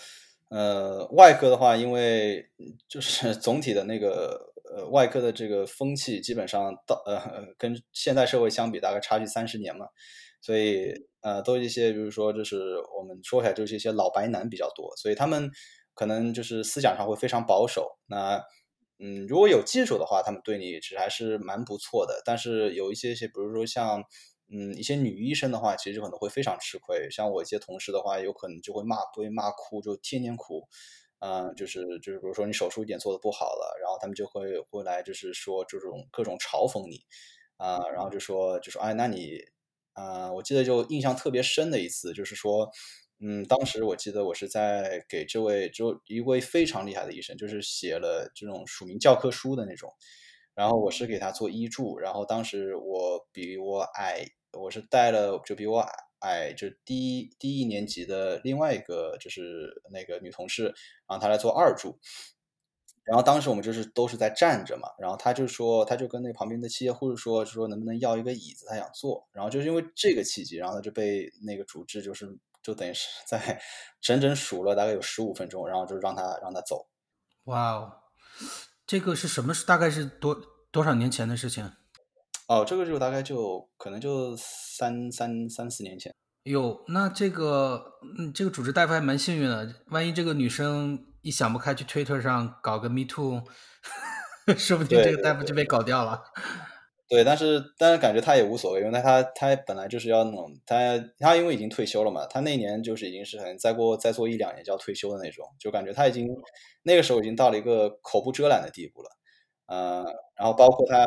呃，外科的话，因为就是 总体的那个呃外科的这个风气，基本上到呃跟现代社会相比，大概差距三十年嘛，所以呃都一些，比如说就是我们说起来就是一些老白男比较多，所以他们可能就是思想上会非常保守。那嗯，如果有技术的话，他们对你其实还是蛮不错的。但是有一些些，比如说像嗯一些女医生的话，其实可能会非常吃亏。像我一些同事的话，有可能就会骂，会骂哭，就天天哭。啊、就是就是，比如说你手术一点做的不好了，然后他们就会会来，就是说这种各种嘲讽你啊、然后就说就说哎，那你啊、我记得就印象特别深的一次，就是说。嗯，当时我记得我是在给这位就一位非常厉害的医生，就是写了这种署名教科书的那种，然后我是给他做医助，然后当时我比我矮，我是带了就比我矮矮就低低一年级的另外一个就是那个女同事，然后她来做二助，然后当时我们就是都是在站着嘛，然后他就说，他就跟那旁边的器械护士说，就说能不能要一个椅子，他想坐。然后就是因为这个契机，然后他就被那个主治就是就等于是在整整数了大概有十五分钟，然后就让他让他走。哇哦，这个是什么？大概是多多少年前的事情？哦，这个就大概就可能就三三三四年前。哟，那这个嗯，这个主治大夫还蛮幸运的。万一这个女生一想不开去 Twitter 上搞个 Me Too，说不定这个大夫就被搞掉了。对，但是但是感觉他也无所谓，因为他他本来就是要那种他他因为已经退休了嘛，他那年就是已经是可能再过再做一两年就要退休的那种，就感觉他已经那个时候已经到了一个口不遮拦的地步了，呃，然后包括他，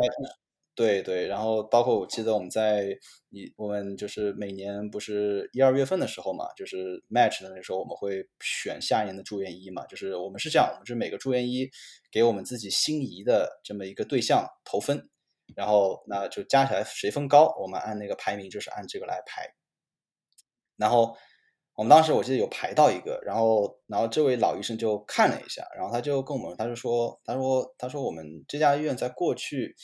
对对，然后包括我记得我们在你我们就是每年不是一二月份的时候嘛，就是 match 的那时候我们会选下一年的住院医嘛，就是我们是这样，我们是每个住院医给我们自己心仪的这么一个对象投分。然后那就加起来谁分高，我们按那个排名就是按这个来排。然后我们当时我记得有排到一个，然后然后这位老医生就看了一下，然后他就跟我们他就说他说他说我们这家医院在过去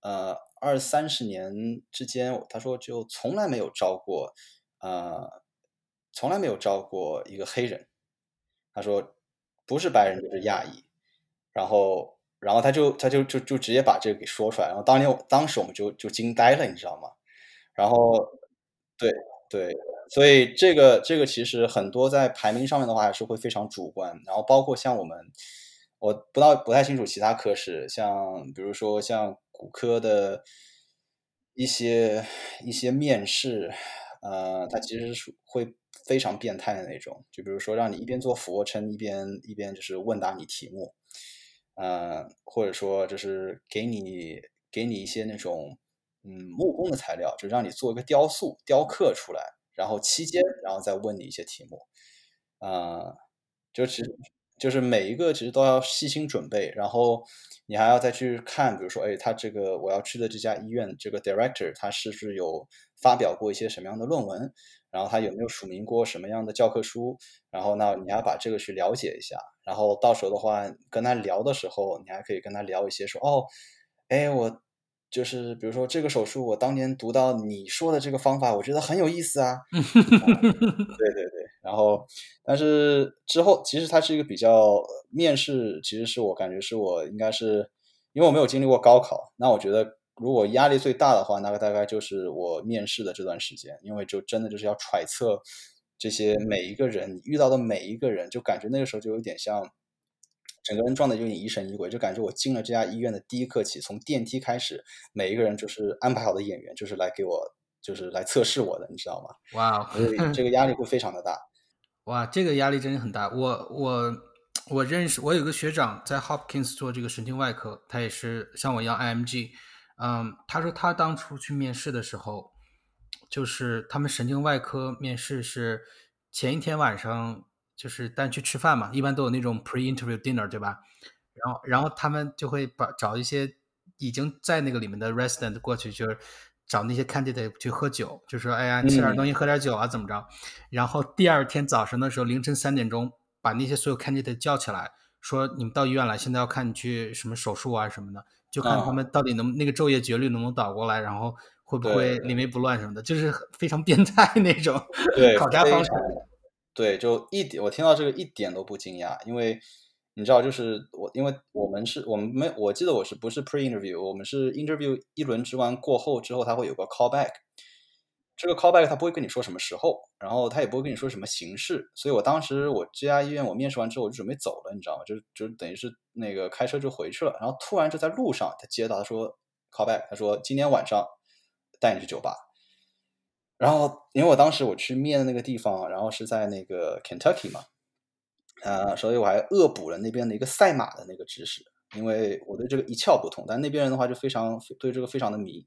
呃二三十年之间，他说就从来没有招过呃从来没有招过一个黑人，他说不是白人就是亚裔，然后。然后他就他就就就直接把这个给说出来，然后当年当时我们就就惊呆了，你知道吗？然后对对，所以这个这个其实很多在排名上面的话还是会非常主观，然后包括像我们，我不到不太清楚其他科室，像比如说像骨科的一些一些面试，呃，它其实是会非常变态的那种，就比如说让你一边做俯卧撑，一边一边就是问答你题目。呃，或者说就是给你给你一些那种嗯木工的材料，就让你做一个雕塑、雕刻出来，然后期间然后再问你一些题目，啊、就其实就是每一个其实都要细心准备，然后你还要再去看，比如说，哎，他这个我要去的这家医院这个 director 他是不是有发表过一些什么样的论文，然后他有没有署名过什么样的教科书，然后呢，你要把这个去了解一下，然后到时候的话跟他聊的时候，你还可以跟他聊一些说，哦，哎，我就是比如说这个手术，我当年读到你说的这个方法，我觉得很有意思啊。对 对对，然后但是之后其实它是一个比较面试，其实是我感觉是我应该是因为我没有经历过高考，那我觉得如果压力最大的话，那个大概就是我面试的这段时间，因为就真的就是要揣测这些每一个人你遇到的每一个人，就感觉那个时候就有点像。整个人状态就有点疑神疑鬼，就感觉我进了这家医院的第一刻起，从电梯开始，每一个人就是安排好的演员，就是来给我，就是来测试我的，你知道吗？哇哦，所以这个压力会非常的大。哇，这个压力真的很大。我我我认识，我有个学长在 Hopkins 做这个神经外科，他也是像我一样 IMG。嗯，他说他当初去面试的时候，就是他们神经外科面试是前一天晚上就是单去吃饭嘛，一般都有那种 pre-interview dinner，对吧？然后然后他们就会把找一些已经在那个里面的 resident 过去，就是找那些 candidate 去喝酒，就说哎呀吃点东西喝点酒啊怎么着？然后第二天早晨的时候凌晨三点钟把那些所有 candidate 叫起来，说你们到医院来，现在要看你去什么手术啊什么的，就看他们到底能那个昼夜节律能不能倒过来，然后会不会临危不乱什么的，就是非常变态那种 考察方式。对，就一点，我听到这个一点都不惊讶，因为你知道，就是我，因为我们是我们没，我记得我是不是 pre interview，我们是 interview 一轮值完过后之后，他会有个 call back，这个 call back 他不会跟你说什么时候，然后他也不会跟你说什么形式，所以我当时我这家医院我面试完之后我就准备走了，你知道吗？就就等于是那个开车就回去了，然后突然就在路上他接到他说 call back，他说今天晚上带你去酒吧。然后，因为我当时我去面的那个地方，然后是在那个 Kentucky 嘛，呃，所以我还恶补了那边的一个赛马的那个知识，因为我对这个一窍不通，但那边人的话就非常对这个非常的迷，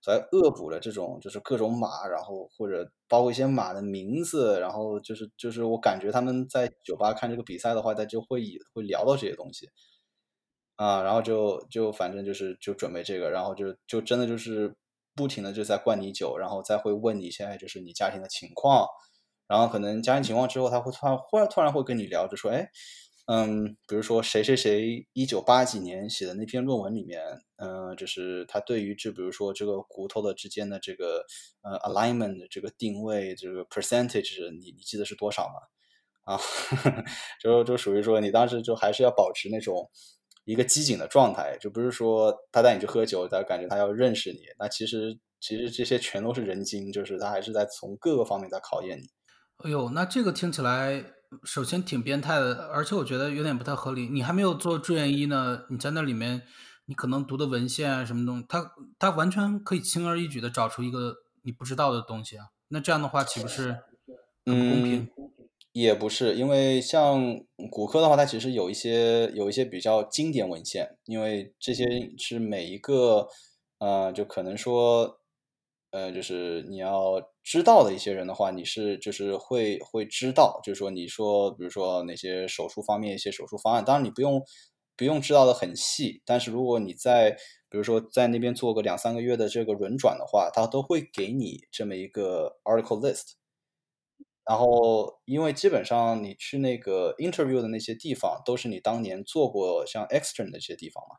所以恶补了这种就是各种马，然后或者包括一些马的名字，然后就是就是我感觉他们在酒吧看这个比赛的话，他就会会聊到这些东西，啊，然后就就反正就是就准备这个，然后就就真的就是。不停的就在灌你酒，然后再会问你现在就是你家庭的情况，然后可能家庭情况之后，他会突然忽然突然会跟你聊，就说，哎，嗯，比如说谁谁谁一九八几年写的那篇论文里面，嗯，就是他对于这比如说这个骨头的之间的这个呃 alignment 这个定位，这个 percentage，你你记得是多少吗？啊，就就属于说你当时就还是要保持那种。一个机警的状态，就不是说他带你去喝酒，他感觉他要认识你。那其实其实这些全都是人精，就是他还是在从各个方面在考验你。哎呦，那这个听起来首先挺变态的，而且我觉得有点不太合理。你还没有做住院医呢，你在那里面，你可能读的文献啊什么东西，他他完全可以轻而易举的找出一个你不知道的东西啊。那这样的话岂不是很不公平？也不是，因为像骨科的话，它其实有一些有一些比较经典文献，因为这些是每一个呃，就可能说呃，就是你要知道的一些人的话，你是就是会会知道，就是说你说比如说哪些手术方面一些手术方案，当然你不用不用知道的很细，但是如果你在比如说在那边做个两三个月的这个轮转的话，他都会给你这么一个 article list。然后，因为基本上你去那个 interview 的那些地方，都是你当年做过像 extern 的这些地方嘛。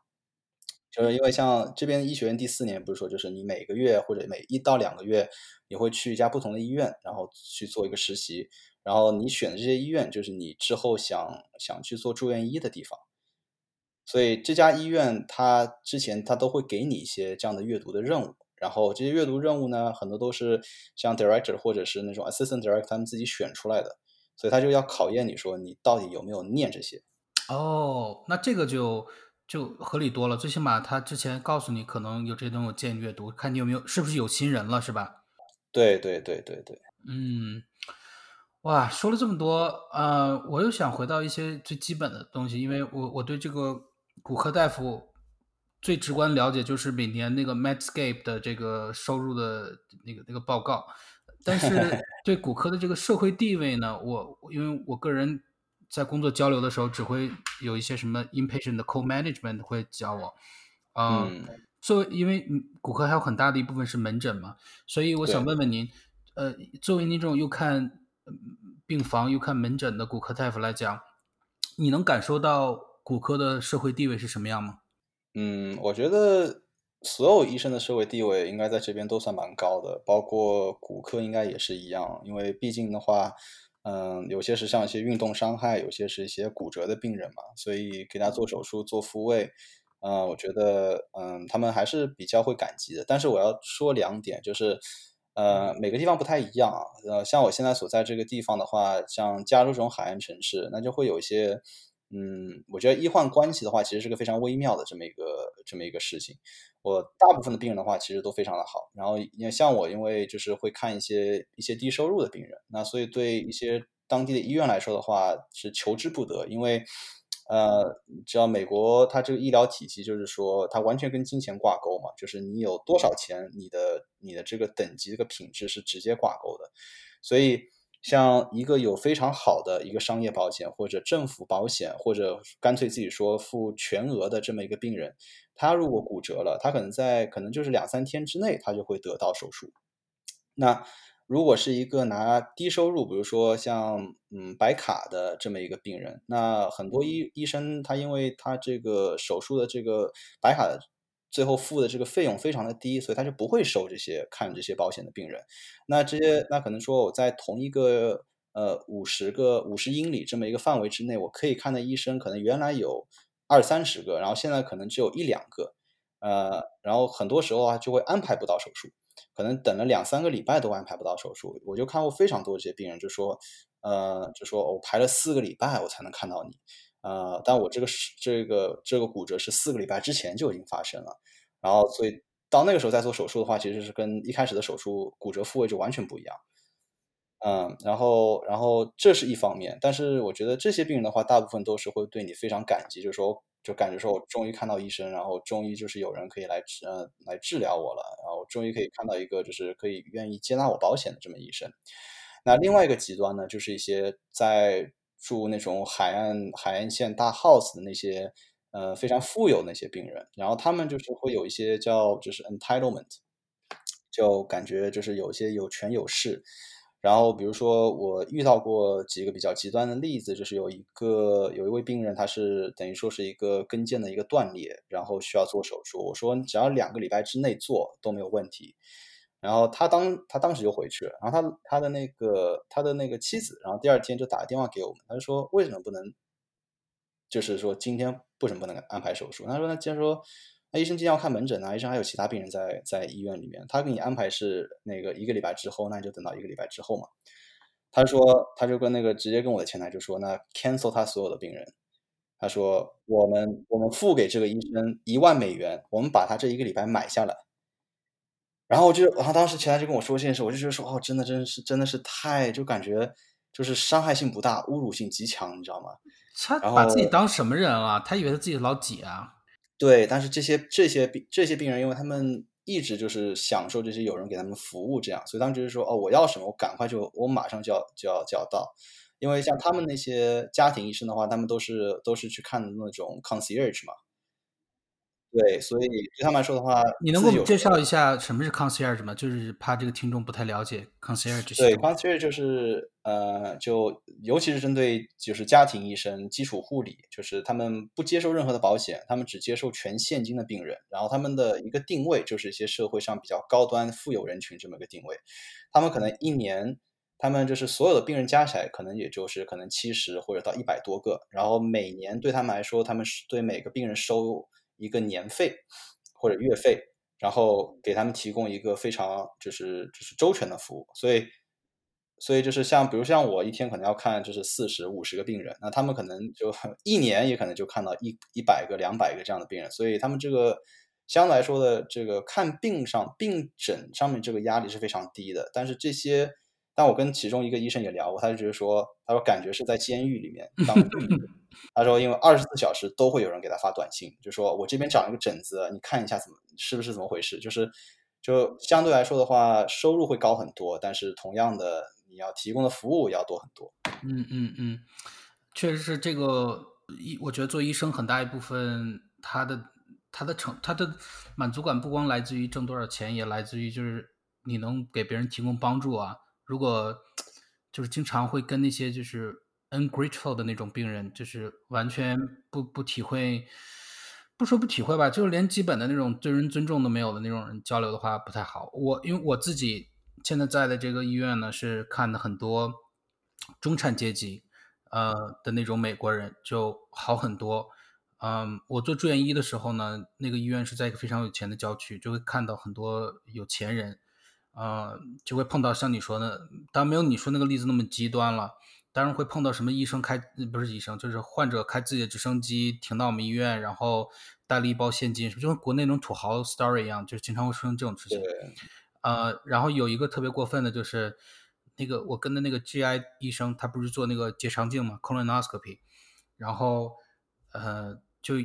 就是因为像这边医学院第四年，不是说就是你每个月或者每一到两个月，你会去一家不同的医院，然后去做一个实习。然后你选的这些医院，就是你之后想想去做住院医的地方。所以这家医院，它之前它都会给你一些这样的阅读的任务。然后这些阅读任务呢，很多都是像 director 或者是那种 assistant director 他们自己选出来的，所以他就要考验你说你到底有没有念这些。哦，那这个就就合理多了，最起码他之前告诉你可能有这些东西建议阅读，看你有没有是不是有新人了，是吧？对对对对对。嗯，哇，说了这么多，呃，我又想回到一些最基本的东西，因为我我对这个骨科大夫。最直观了解就是每年那个 Medscape 的这个收入的那个那个报告，但是 对骨科的这个社会地位呢，我因为我个人在工作交流的时候，只会有一些什么 inpatient 的 co-management 会教我，嗯，作为因为骨科还有很大的一部分是门诊嘛，所以我想问问您，呃，作为您这种又看病房又看门诊的骨科大夫来讲，你能感受到骨科的社会地位是什么样吗？嗯，我觉得所有医生的社会地位应该在这边都算蛮高的，包括骨科应该也是一样。因为毕竟的话，嗯，有些是像一些运动伤害，有些是一些骨折的病人嘛，所以给他做手术、做复位，啊，我觉得，嗯，他们还是比较会感激的。但是我要说两点，就是，呃，每个地方不太一样啊。呃，像我现在所在这个地方的话，像加州这种海岸城市，那就会有一些。嗯，我觉得医患关系的话，其实是个非常微妙的这么一个这么一个事情。我大部分的病人的话，其实都非常的好。然后，因为像我，因为就是会看一些一些低收入的病人，那所以对一些当地的医院来说的话，是求之不得。因为，呃，知道美国它这个医疗体系就是说，它完全跟金钱挂钩嘛，就是你有多少钱，你的你的这个等级这个品质是直接挂钩的，所以。像一个有非常好的一个商业保险，或者政府保险，或者干脆自己说付全额的这么一个病人，他如果骨折了，他可能在可能就是两三天之内，他就会得到手术。那如果是一个拿低收入，比如说像嗯白卡的这么一个病人，那很多医医生他因为他这个手术的这个白卡最后付的这个费用非常的低，所以他就不会收这些看这些保险的病人。那这些那可能说我在同一个呃五十个五十英里这么一个范围之内，我可以看的医生可能原来有二三十个，然后现在可能只有一两个。呃，然后很多时候啊就会安排不到手术，可能等了两三个礼拜都安排不到手术。我就看过非常多这些病人，就说，呃，就说我排了四个礼拜我才能看到你，呃，但我这个是这个这个骨折是四个礼拜之前就已经发生了，然后所以到那个时候再做手术的话，其实是跟一开始的手术骨折复位就完全不一样。嗯，然后然后这是一方面，但是我觉得这些病人的话，大部分都是会对你非常感激，就是说。就感觉说，我终于看到医生，然后终于就是有人可以来治，呃，来治疗我了，然后终于可以看到一个就是可以愿意接纳我保险的这么医生。那另外一个极端呢，就是一些在住那种海岸海岸线大 house 的那些，呃，非常富有那些病人，然后他们就是会有一些叫就是 entitlement，就感觉就是有一些有权有势。然后，比如说，我遇到过几个比较极端的例子，就是有一个有一位病人，他是等于说是一个跟腱的一个断裂，然后需要做手术。我说只要两个礼拜之内做都没有问题。然后他当他当时就回去了，然后他他的那个他的那个妻子，然后第二天就打电话给我们，他就说为什么不能，就是说今天为什么不能安排手术？他说他既然说。那医生今天要看门诊呢，医生还有其他病人在在医院里面，他给你安排是那个一个礼拜之后，那你就等到一个礼拜之后嘛。他说，他就跟那个直接跟我的前台就说，那 cancel 他所有的病人。他说，我们我们付给这个医生一万美元，我们把他这一个礼拜买下来。然后我就，然后当时前台就跟我说这件事，我就觉得说，哦，真的，真的是，真的是太，就感觉就是伤害性不大，侮辱性极强，你知道吗？他把自己当什么人啊？他以为他自己老几啊？对，但是这些这些病这些病人，因为他们一直就是享受这些有人给他们服务，这样，所以当时就是说，哦，我要什么，我赶快就，我马上就要就要就要到。因为像他们那些家庭医生的话，他们都是都是去看那种 concierge 嘛。对，所以对他们来说的话，你能给我们介绍一下什么是 concierge 吗？就是怕这个听众不太了解 concierge。对，concierge 就是呃，就尤其是针对就是家庭医生、基础护理，就是他们不接受任何的保险，他们只接受全现金的病人。然后他们的一个定位就是一些社会上比较高端富有人群这么一个定位。他们可能一年，他们就是所有的病人加起来，可能也就是可能七十或者到一百多个。然后每年对他们来说，他们是对每个病人收。一个年费或者月费，然后给他们提供一个非常就是就是周全的服务，所以所以就是像比如像我一天可能要看就是四十五十个病人，那他们可能就一年也可能就看到一一百个两百个这样的病人，所以他们这个相对来说的这个看病上病诊上面这个压力是非常低的，但是这些。但我跟其中一个医生也聊过，他就觉得说，他说感觉是在监狱里面当 他说因为二十四小时都会有人给他发短信，就说我这边长了个疹子，你看一下怎么是不是怎么回事？就是就相对来说的话，收入会高很多，但是同样的你要提供的服务要多很多。嗯嗯嗯，确实是这个医，我觉得做医生很大一部分他的他的成他的满足感不光来自于挣多少钱，也来自于就是你能给别人提供帮助啊。如果就是经常会跟那些就是 ungrateful 的那种病人，就是完全不不体会，不说不体会吧，就是连基本的那种对人尊重都没有的那种人交流的话不太好。我因为我自己现在在的这个医院呢，是看的很多中产阶级呃的那种美国人就好很多。嗯，我做住院医的时候呢，那个医院是在一个非常有钱的郊区，就会看到很多有钱人。呃，就会碰到像你说的，当然没有你说那个例子那么极端了。当然会碰到什么医生开不是医生，就是患者开自己的直升机停到我们医院，然后带了一包现金，就跟国内那种土豪 story 一样，就是经常会出现这种事情。呃，然后有一个特别过分的，就是那个我跟的那个 GI 医生，他不是做那个结肠镜嘛，colonoscopy，然后呃，就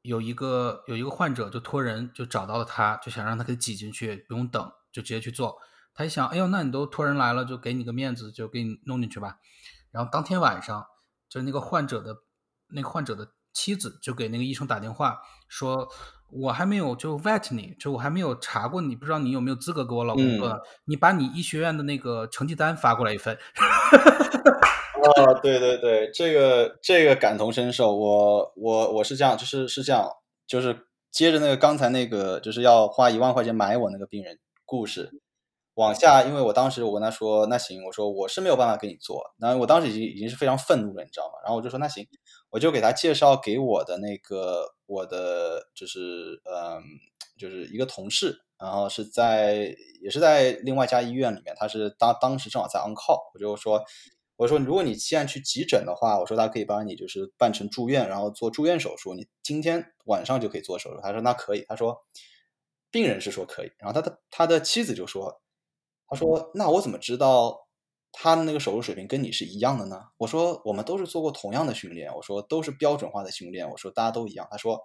有一个有一个患者就托人就找到了他，就想让他给挤进去，不用等。就直接去做，他一想，哎呦，那你都托人来了，就给你个面子，就给你弄进去吧。然后当天晚上，就是那个患者的那个患者的妻子就给那个医生打电话，说我还没有就 vet 你，就我还没有查过你，不知道你有没有资格给我老公嗯做。你把你医学院的那个成绩单发过来一份。啊，对对对，这个这个感同身受，我我我是这样，就是是这样，就是接着那个刚才那个就是要花一万块钱买我那个病人故事往下，因为我当时我跟他说，那行，我说我是没有办法给你做，然后我当时已经已经是非常愤怒了，你知道吗？然后我就说那行，我就给他介绍给我的那个我的就是嗯就是一个同事，然后是在也是在另外一家医院里面，他是当当时正好在 on call，我就说。我说，如果你现在去急诊的话，我说他可以帮你就是办成住院，然后做住院手术，你今天晚上就可以做手术。他说那可以，他说病人是说可以，然后他的他的妻子就说，他说那我怎么知道他的那个手术水平跟你是一样的呢？我说我们都是做过同样的训练，我说都是标准化的训练，我说大家都一样。他说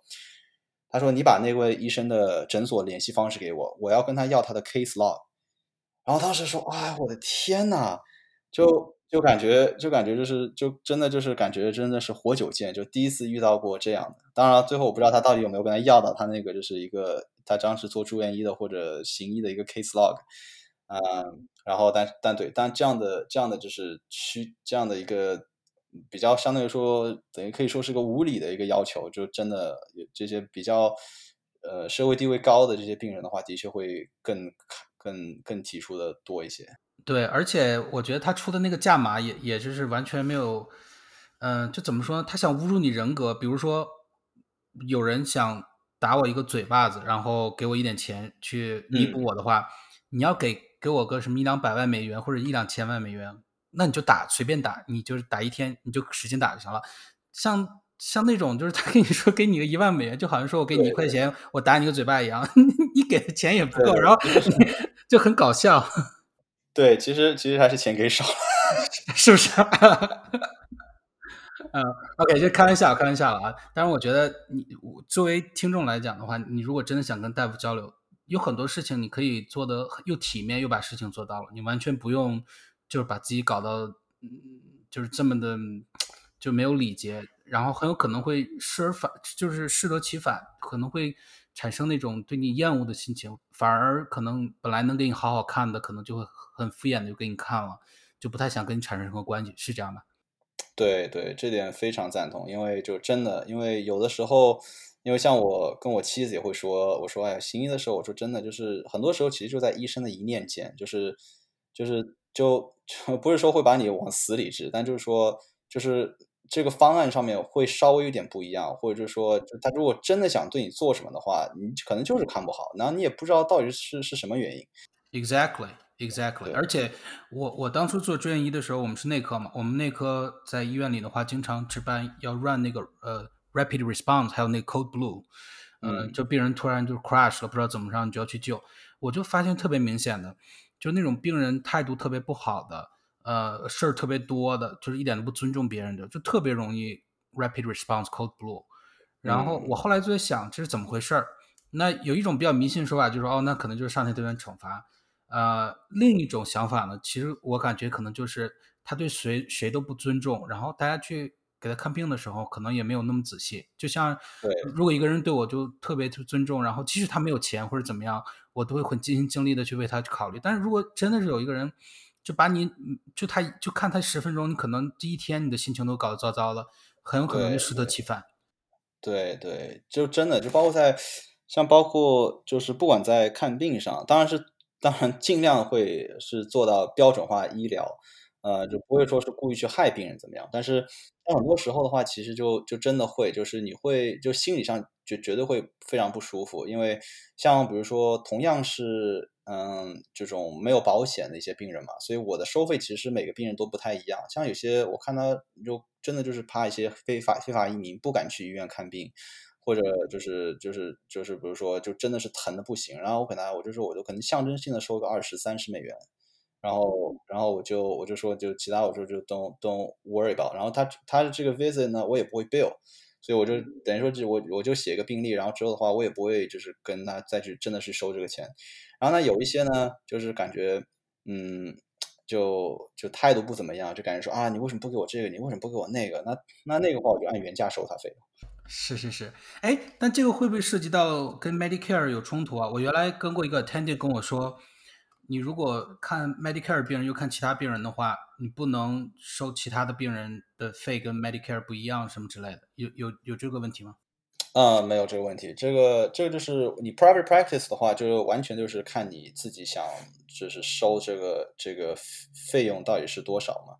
他说你把那位医生的诊所联系方式给我，我要跟他要他的 case log。然后当时说，哎，我的天呐，就。就感觉，就感觉就是，就真的就是感觉真的是活久见，就第一次遇到过这样的。当然，最后我不知道他到底有没有跟他要到他那个，就是一个他当时做住院医的或者行医的一个 case log，嗯，然后但但对，但这样的这样的就是需这样的一个比较相对来说等于可以说是个无理的一个要求，就真的这些比较呃社会地位高的这些病人的话，的确会更更更提出的多一些。对，而且我觉得他出的那个价码也也就是完全没有，嗯，就怎么说呢？他想侮辱你人格，比如说有人想打我一个嘴巴子，然后给我一点钱去弥补我的话，你要给给我个什么一两百万美元或者一两千万美元，那你就打随便打，你就是打一天你就使劲打就行了。像像那种就是他跟你说给你个一万美元，就好像说我给你一块钱，我打你个嘴巴一样，你给的钱也不够，然后 就很搞笑。对，其实其实还是钱给少了，是不是？嗯，OK，就开玩笑，开玩笑了啊。但是，我觉得你我作为听众来讲的话，你如果真的想跟大夫交流，有很多事情你可以做的又体面，又把事情做到了，你完全不用就是把自己搞到嗯，就是这么的就没有礼节，然后很有可能会适而反，就是适得其反，可能会。产生那种对你厌恶的心情，反而可能本来能给你好好看的，可能就会很敷衍的就给你看了，就不太想跟你产生任何关系，是这样吧？对对，这点非常赞同，因为就真的，因为有的时候，因为像我跟我妻子也会说，我说哎呀，行医的时候，我说真的，就是很多时候其实就在医生的一念间，就是就是就就不是说会把你往死里治，但就是说就是。这个方案上面会稍微有点不一样，或者就是说，他如果真的想对你做什么的话，你可能就是看不好，然后你也不知道到底是是什么原因。Exactly, exactly。而且我我当初做住院医的时候，我们是内科嘛，我们内科在医院里的话，经常值班要 run 那个呃 rapid response，还有那个 code blue，嗯，就病人突然就 crash 了，不知道怎么着，你就要去救。我就发现特别明显的，就那种病人态度特别不好的。呃，事儿特别多的，就是一点都不尊重别人的，就特别容易 rapid response code blue。然后我后来就在想，这是怎么回事儿？那有一种比较迷信说法，就是说，哦，那可能就是上天对人惩罚。呃，另一种想法呢，其实我感觉可能就是他对谁谁都不尊重，然后大家去给他看病的时候，可能也没有那么仔细。就像，如果一个人对我就特别尊重，然后即使他没有钱或者怎么样，我都会很尽心尽力的去为他去考虑。但是如果真的是有一个人，就把你，就他就看他十分钟，你可能第一天你的心情都搞得糟糟的，很有可能就适得其反。对对，就真的就包括在像包括就是不管在看病上，当然是当然尽量会是做到标准化医疗，呃，就不会说是故意去害病人怎么样。但是很多时候的话，其实就就真的会，就是你会就心理上就绝对会非常不舒服，因为像比如说同样是。嗯，这种没有保险的一些病人嘛，所以我的收费其实每个病人都不太一样。像有些我看他就真的就是怕一些非法非法移民不敢去医院看病，或者就是就是就是比如说就真的是疼的不行，然后我可能我就说我就可能象征性的收个二十三十美元，然后然后我就我就说就其他我说就 don't don't worry about，然后他他的这个 visit 呢我也不会 bill。所以我就等于说，就我我就写一个病历，然后之后的话，我也不会就是跟他再去真的去收这个钱。然后呢，有一些呢，就是感觉，嗯，就就态度不怎么样，就感觉说啊，你为什么不给我这个？你为什么不给我那个？那那那个话，我就按原价收他费是是是，哎，但这个会不会涉及到跟 Medicare 有冲突啊？我原来跟过一个 attendant 跟我说，你如果看 Medicare 病人又看其他病人的话，你不能收其他的病人的费跟 Medicare 不一样什么之类的，有有有这个问题吗？啊，没有这个问题。这个这个就是你 private practice 的话，就完全就是看你自己想就是收这个这个费用到底是多少嘛。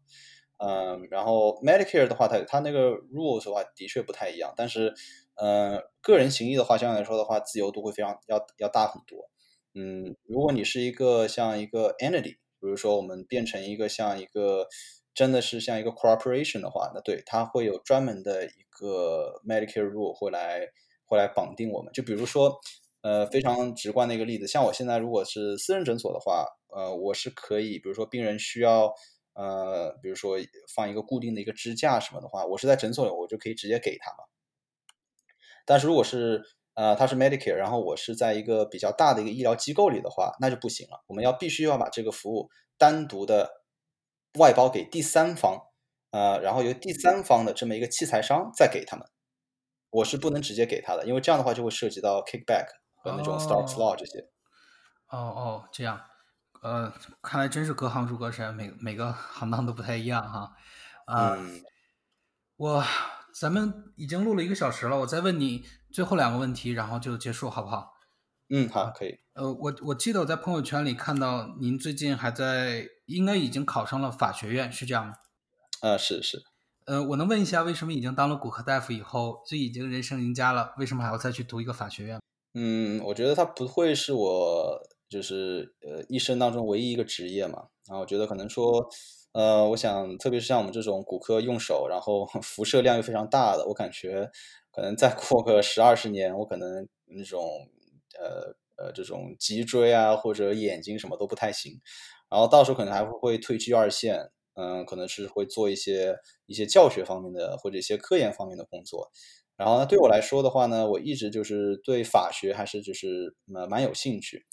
嗯，然后 Medicare 的话，它它那个 rules 的话的确不太一样，但是呃，个人行医的话，相对来说的话，自由度会非常要要大很多。嗯，如果你是一个像一个 entity，比如说我们变成一个像一个真的是像一个 corporation 的话，那对它会有专门的一个 Medicare rule 会来会来绑定我们。就比如说，呃，非常直观的一个例子，像我现在如果是私人诊所的话，呃，我是可以，比如说病人需要。呃，比如说放一个固定的一个支架什么的话，我是在诊所里，我就可以直接给他嘛。但是如果是呃，他是 Medicare，然后我是在一个比较大的一个医疗机构里的话，那就不行了。我们要必须要把这个服务单独的外包给第三方，呃，然后由第三方的这么一个器材商再给他们。我是不能直接给他的，因为这样的话就会涉及到 kickback 和那种 Stark Law 这些。哦哦，这样。呃，看来真是隔行如隔山，每每个行当都不太一样哈。啊，我咱们已经录了一个小时了，我再问你最后两个问题，然后就结束，好不好？嗯，好，可以。呃，我我记得我在朋友圈里看到您最近还在，应该已经考上了法学院，是这样吗？啊，是是。呃，我能问一下，为什么已经当了骨科大夫以后，就已经人生赢家了，为什么还要再去读一个法学院？嗯，我觉得他不会是我。就是呃一生当中唯一一个职业嘛，然后我觉得可能说，呃，我想特别是像我们这种骨科用手，然后 辐射量又非常大的，我感觉可能再过个十二十年，我可能那种呃呃这种脊椎啊或者眼睛什么都不太行，然后到时候可能还会会退居二线，嗯，可能是会做一些一些教学方面的或者一些科研方面的工作，然后呢，对我来说的话呢，我一直就是对法学还是就是蛮蛮有兴趣。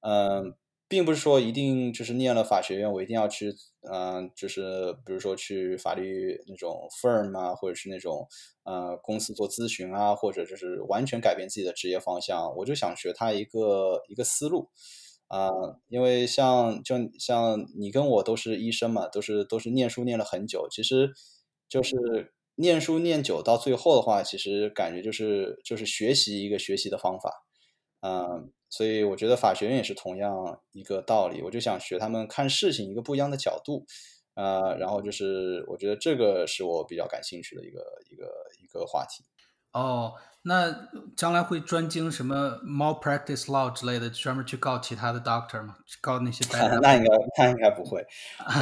嗯，并不是说一定就是念了法学院，我一定要去，嗯，就是比如说去法律那种 firm 啊，或者是那种呃公司做咨询啊，或者就是完全改变自己的职业方向。我就想学他一个一个思路啊，因为像就像你跟我都是医生嘛，都是都是念书念了很久，其实就是念书念久到最后的话，其实感觉就是就是学习一个学习的方法，嗯。所以我觉得法学院也是同样一个道理，我就想学他们看事情一个不一样的角度，呃，然后就是我觉得这个是我比较感兴趣的一个一个一个话题。哦，那将来会专精什么 malpractice law 之类的，专门去告其他的 doctor 吗？告那些？那应该那应该不会。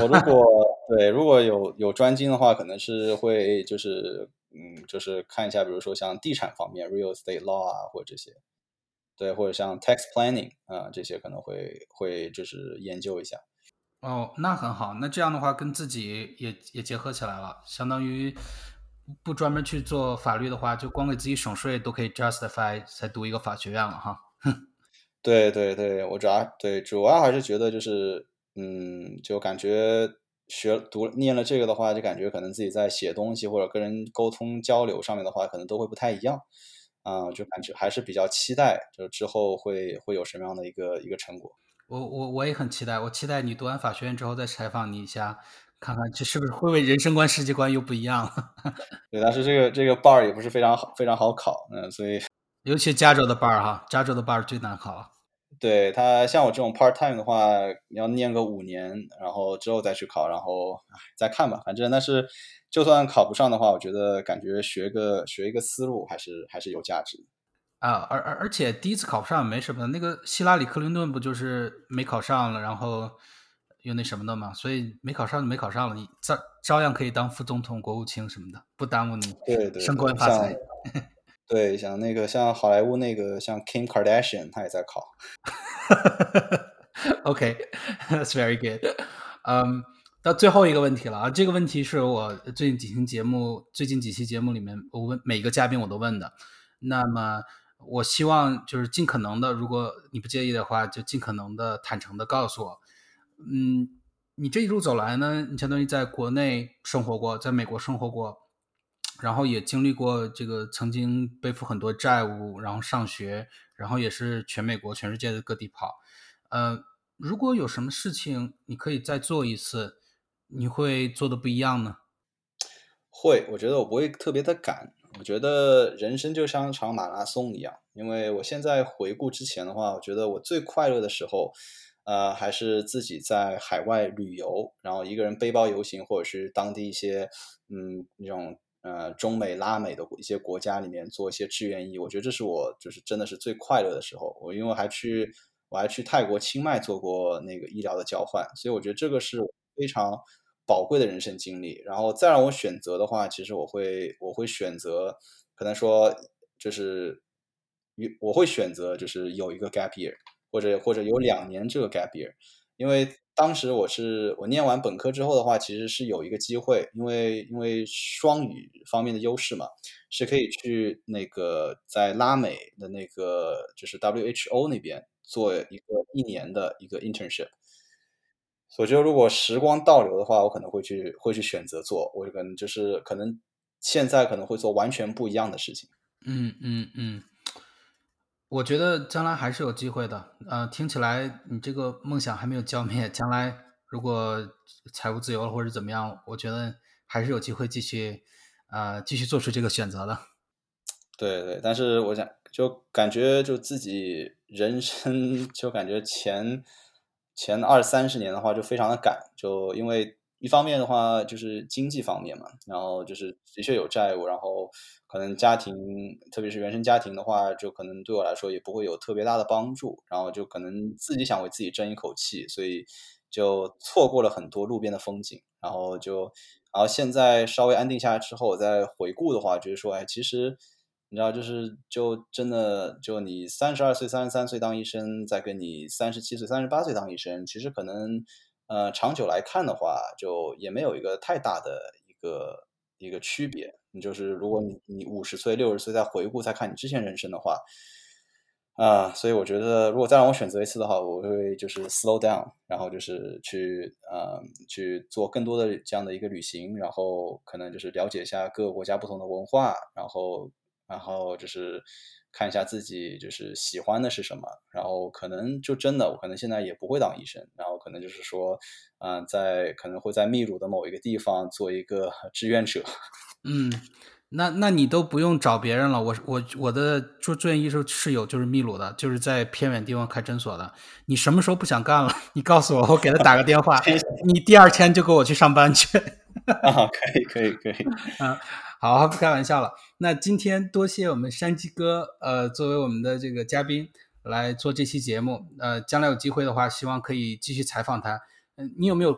我如果 对如果有有专精的话，可能是会就是嗯，就是看一下，比如说像地产方面 real estate law 啊，或者这些。对，或者像 tax planning 啊这些可能会会就是研究一下。哦，那很好，那这样的话跟自己也也结合起来了，相当于不专门去做法律的话，就光给自己省税都可以 justify 才读一个法学院了哈。对对对，我主要对主要还是觉得就是嗯，就感觉学读念了这个的话，就感觉可能自己在写东西或者跟人沟通交流上面的话，可能都会不太一样。啊，就感觉还是比较期待，就之后会会有什么样的一个一个成果。我我我也很期待，我期待你读完法学院之后再采访你一下，看看这是不是会为人生观、世界观又不一样了。对，但是这个这个 bar 也不是非常好非常好考，嗯，所以尤其加州的 bar 哈，加州的 bar 最难考。对他像我这种 part time 的话，你要念个五年，然后之后再去考，然后再看吧，反正那是。就算考不上的话，我觉得感觉学个学一个思路还是还是有价值啊。而而而且第一次考不上也没什么，那个希拉里克林顿不就是没考上了，然后又那什么的嘛，所以没考上就没考上了，你照照样可以当副总统、国务卿什么的，不耽误你升官发财。对，对像那个像好莱坞那个像 Kim Kardashian，他也在考。OK，that's very good。嗯。到最后一个问题了啊！这个问题是我最近几期节目、最近几期节目里面，我问每一个嘉宾我都问的。那么，我希望就是尽可能的，如果你不介意的话，就尽可能的坦诚的告诉我。嗯，你这一路走来呢，你相当于在国内生活过，在美国生活过，然后也经历过这个曾经背负很多债务，然后上学，然后也是全美国、全世界的各地跑。呃，如果有什么事情你可以再做一次，你会做的不一样呢？会，我觉得我不会特别的赶。我觉得人生就像一场马拉松一样，因为我现在回顾之前的话，我觉得我最快乐的时候，呃，还是自己在海外旅游，然后一个人背包游行，或者是当地一些嗯那种呃中美拉美的一些国家里面做一些志愿役。我觉得这是我就是真的是最快乐的时候。我因为还去我还去泰国清迈做过那个医疗的交换，所以我觉得这个是非常。宝贵的人生经历，然后再让我选择的话，其实我会我会选择，可能说就是有我会选择就是有一个 gap year，或者或者有两年这个 gap year，因为当时我是我念完本科之后的话，其实是有一个机会，因为因为双语方面的优势嘛，是可以去那个在拉美的那个就是 WHO 那边做一个一年的一个 internship。我觉得如果时光倒流的话，我可能会去会去选择做，我可能就是可能现在可能会做完全不一样的事情。嗯嗯嗯，我觉得将来还是有机会的。呃，听起来你这个梦想还没有浇灭，将来如果财务自由了或者怎么样，我觉得还是有机会继续呃继续做出这个选择的。对对，但是我想就感觉就自己人生 就感觉前。前二三十年的话就非常的赶，就因为一方面的话就是经济方面嘛，然后就是的确有债务，然后可能家庭，特别是原生家庭的话，就可能对我来说也不会有特别大的帮助，然后就可能自己想为自己争一口气，所以就错过了很多路边的风景，然后就，然后现在稍微安定下来之后我再回顾的话，就是说，哎，其实。你知道，就是就真的就你三十二岁、三十三岁当医生，再跟你三十七岁、三十八岁当医生，其实可能呃长久来看的话，就也没有一个太大的一个一个区别。你就是如果你你五十岁、六十岁再回顾再看你之前人生的话，啊，所以我觉得如果再让我选择一次的话，我会就是 slow down，然后就是去呃去做更多的这样的一个旅行，然后可能就是了解一下各个国家不同的文化，然后。然后就是看一下自己就是喜欢的是什么，然后可能就真的我可能现在也不会当医生，然后可能就是说，嗯，在可能会在秘鲁的某一个地方做一个志愿者。嗯，那那你都不用找别人了，我我我的做住院医生室友就是秘鲁的，就是在偏远地方开诊所的。你什么时候不想干了？你告诉我，我给他打个电话，你第二天就给我去上班去。啊，可以可以可以，啊。好，不开玩笑了。那今天多谢我们山鸡哥，呃，作为我们的这个嘉宾来做这期节目。呃，将来有机会的话，希望可以继续采访他。嗯，你有没有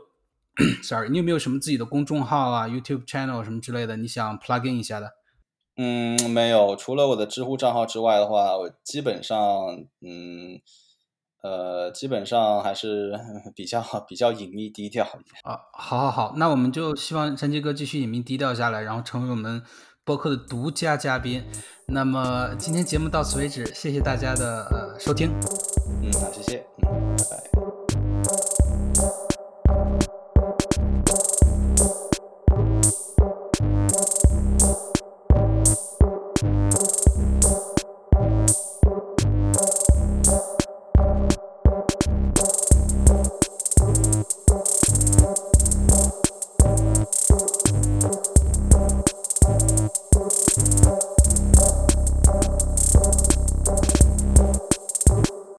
？Sorry，你有没有什么自己的公众号啊、YouTube channel 什么之类的？你想 plug in 一下的？嗯，没有。除了我的知乎账号之外的话，我基本上，嗯。呃，基本上还是 比较比较隐秘低调啊。好，好，好，那我们就希望山鸡哥继续隐秘低调下来，然后成为我们播客的独家嘉宾。那么今天节目到此为止，谢谢大家的呃收听。嗯，好，谢谢，嗯，拜拜。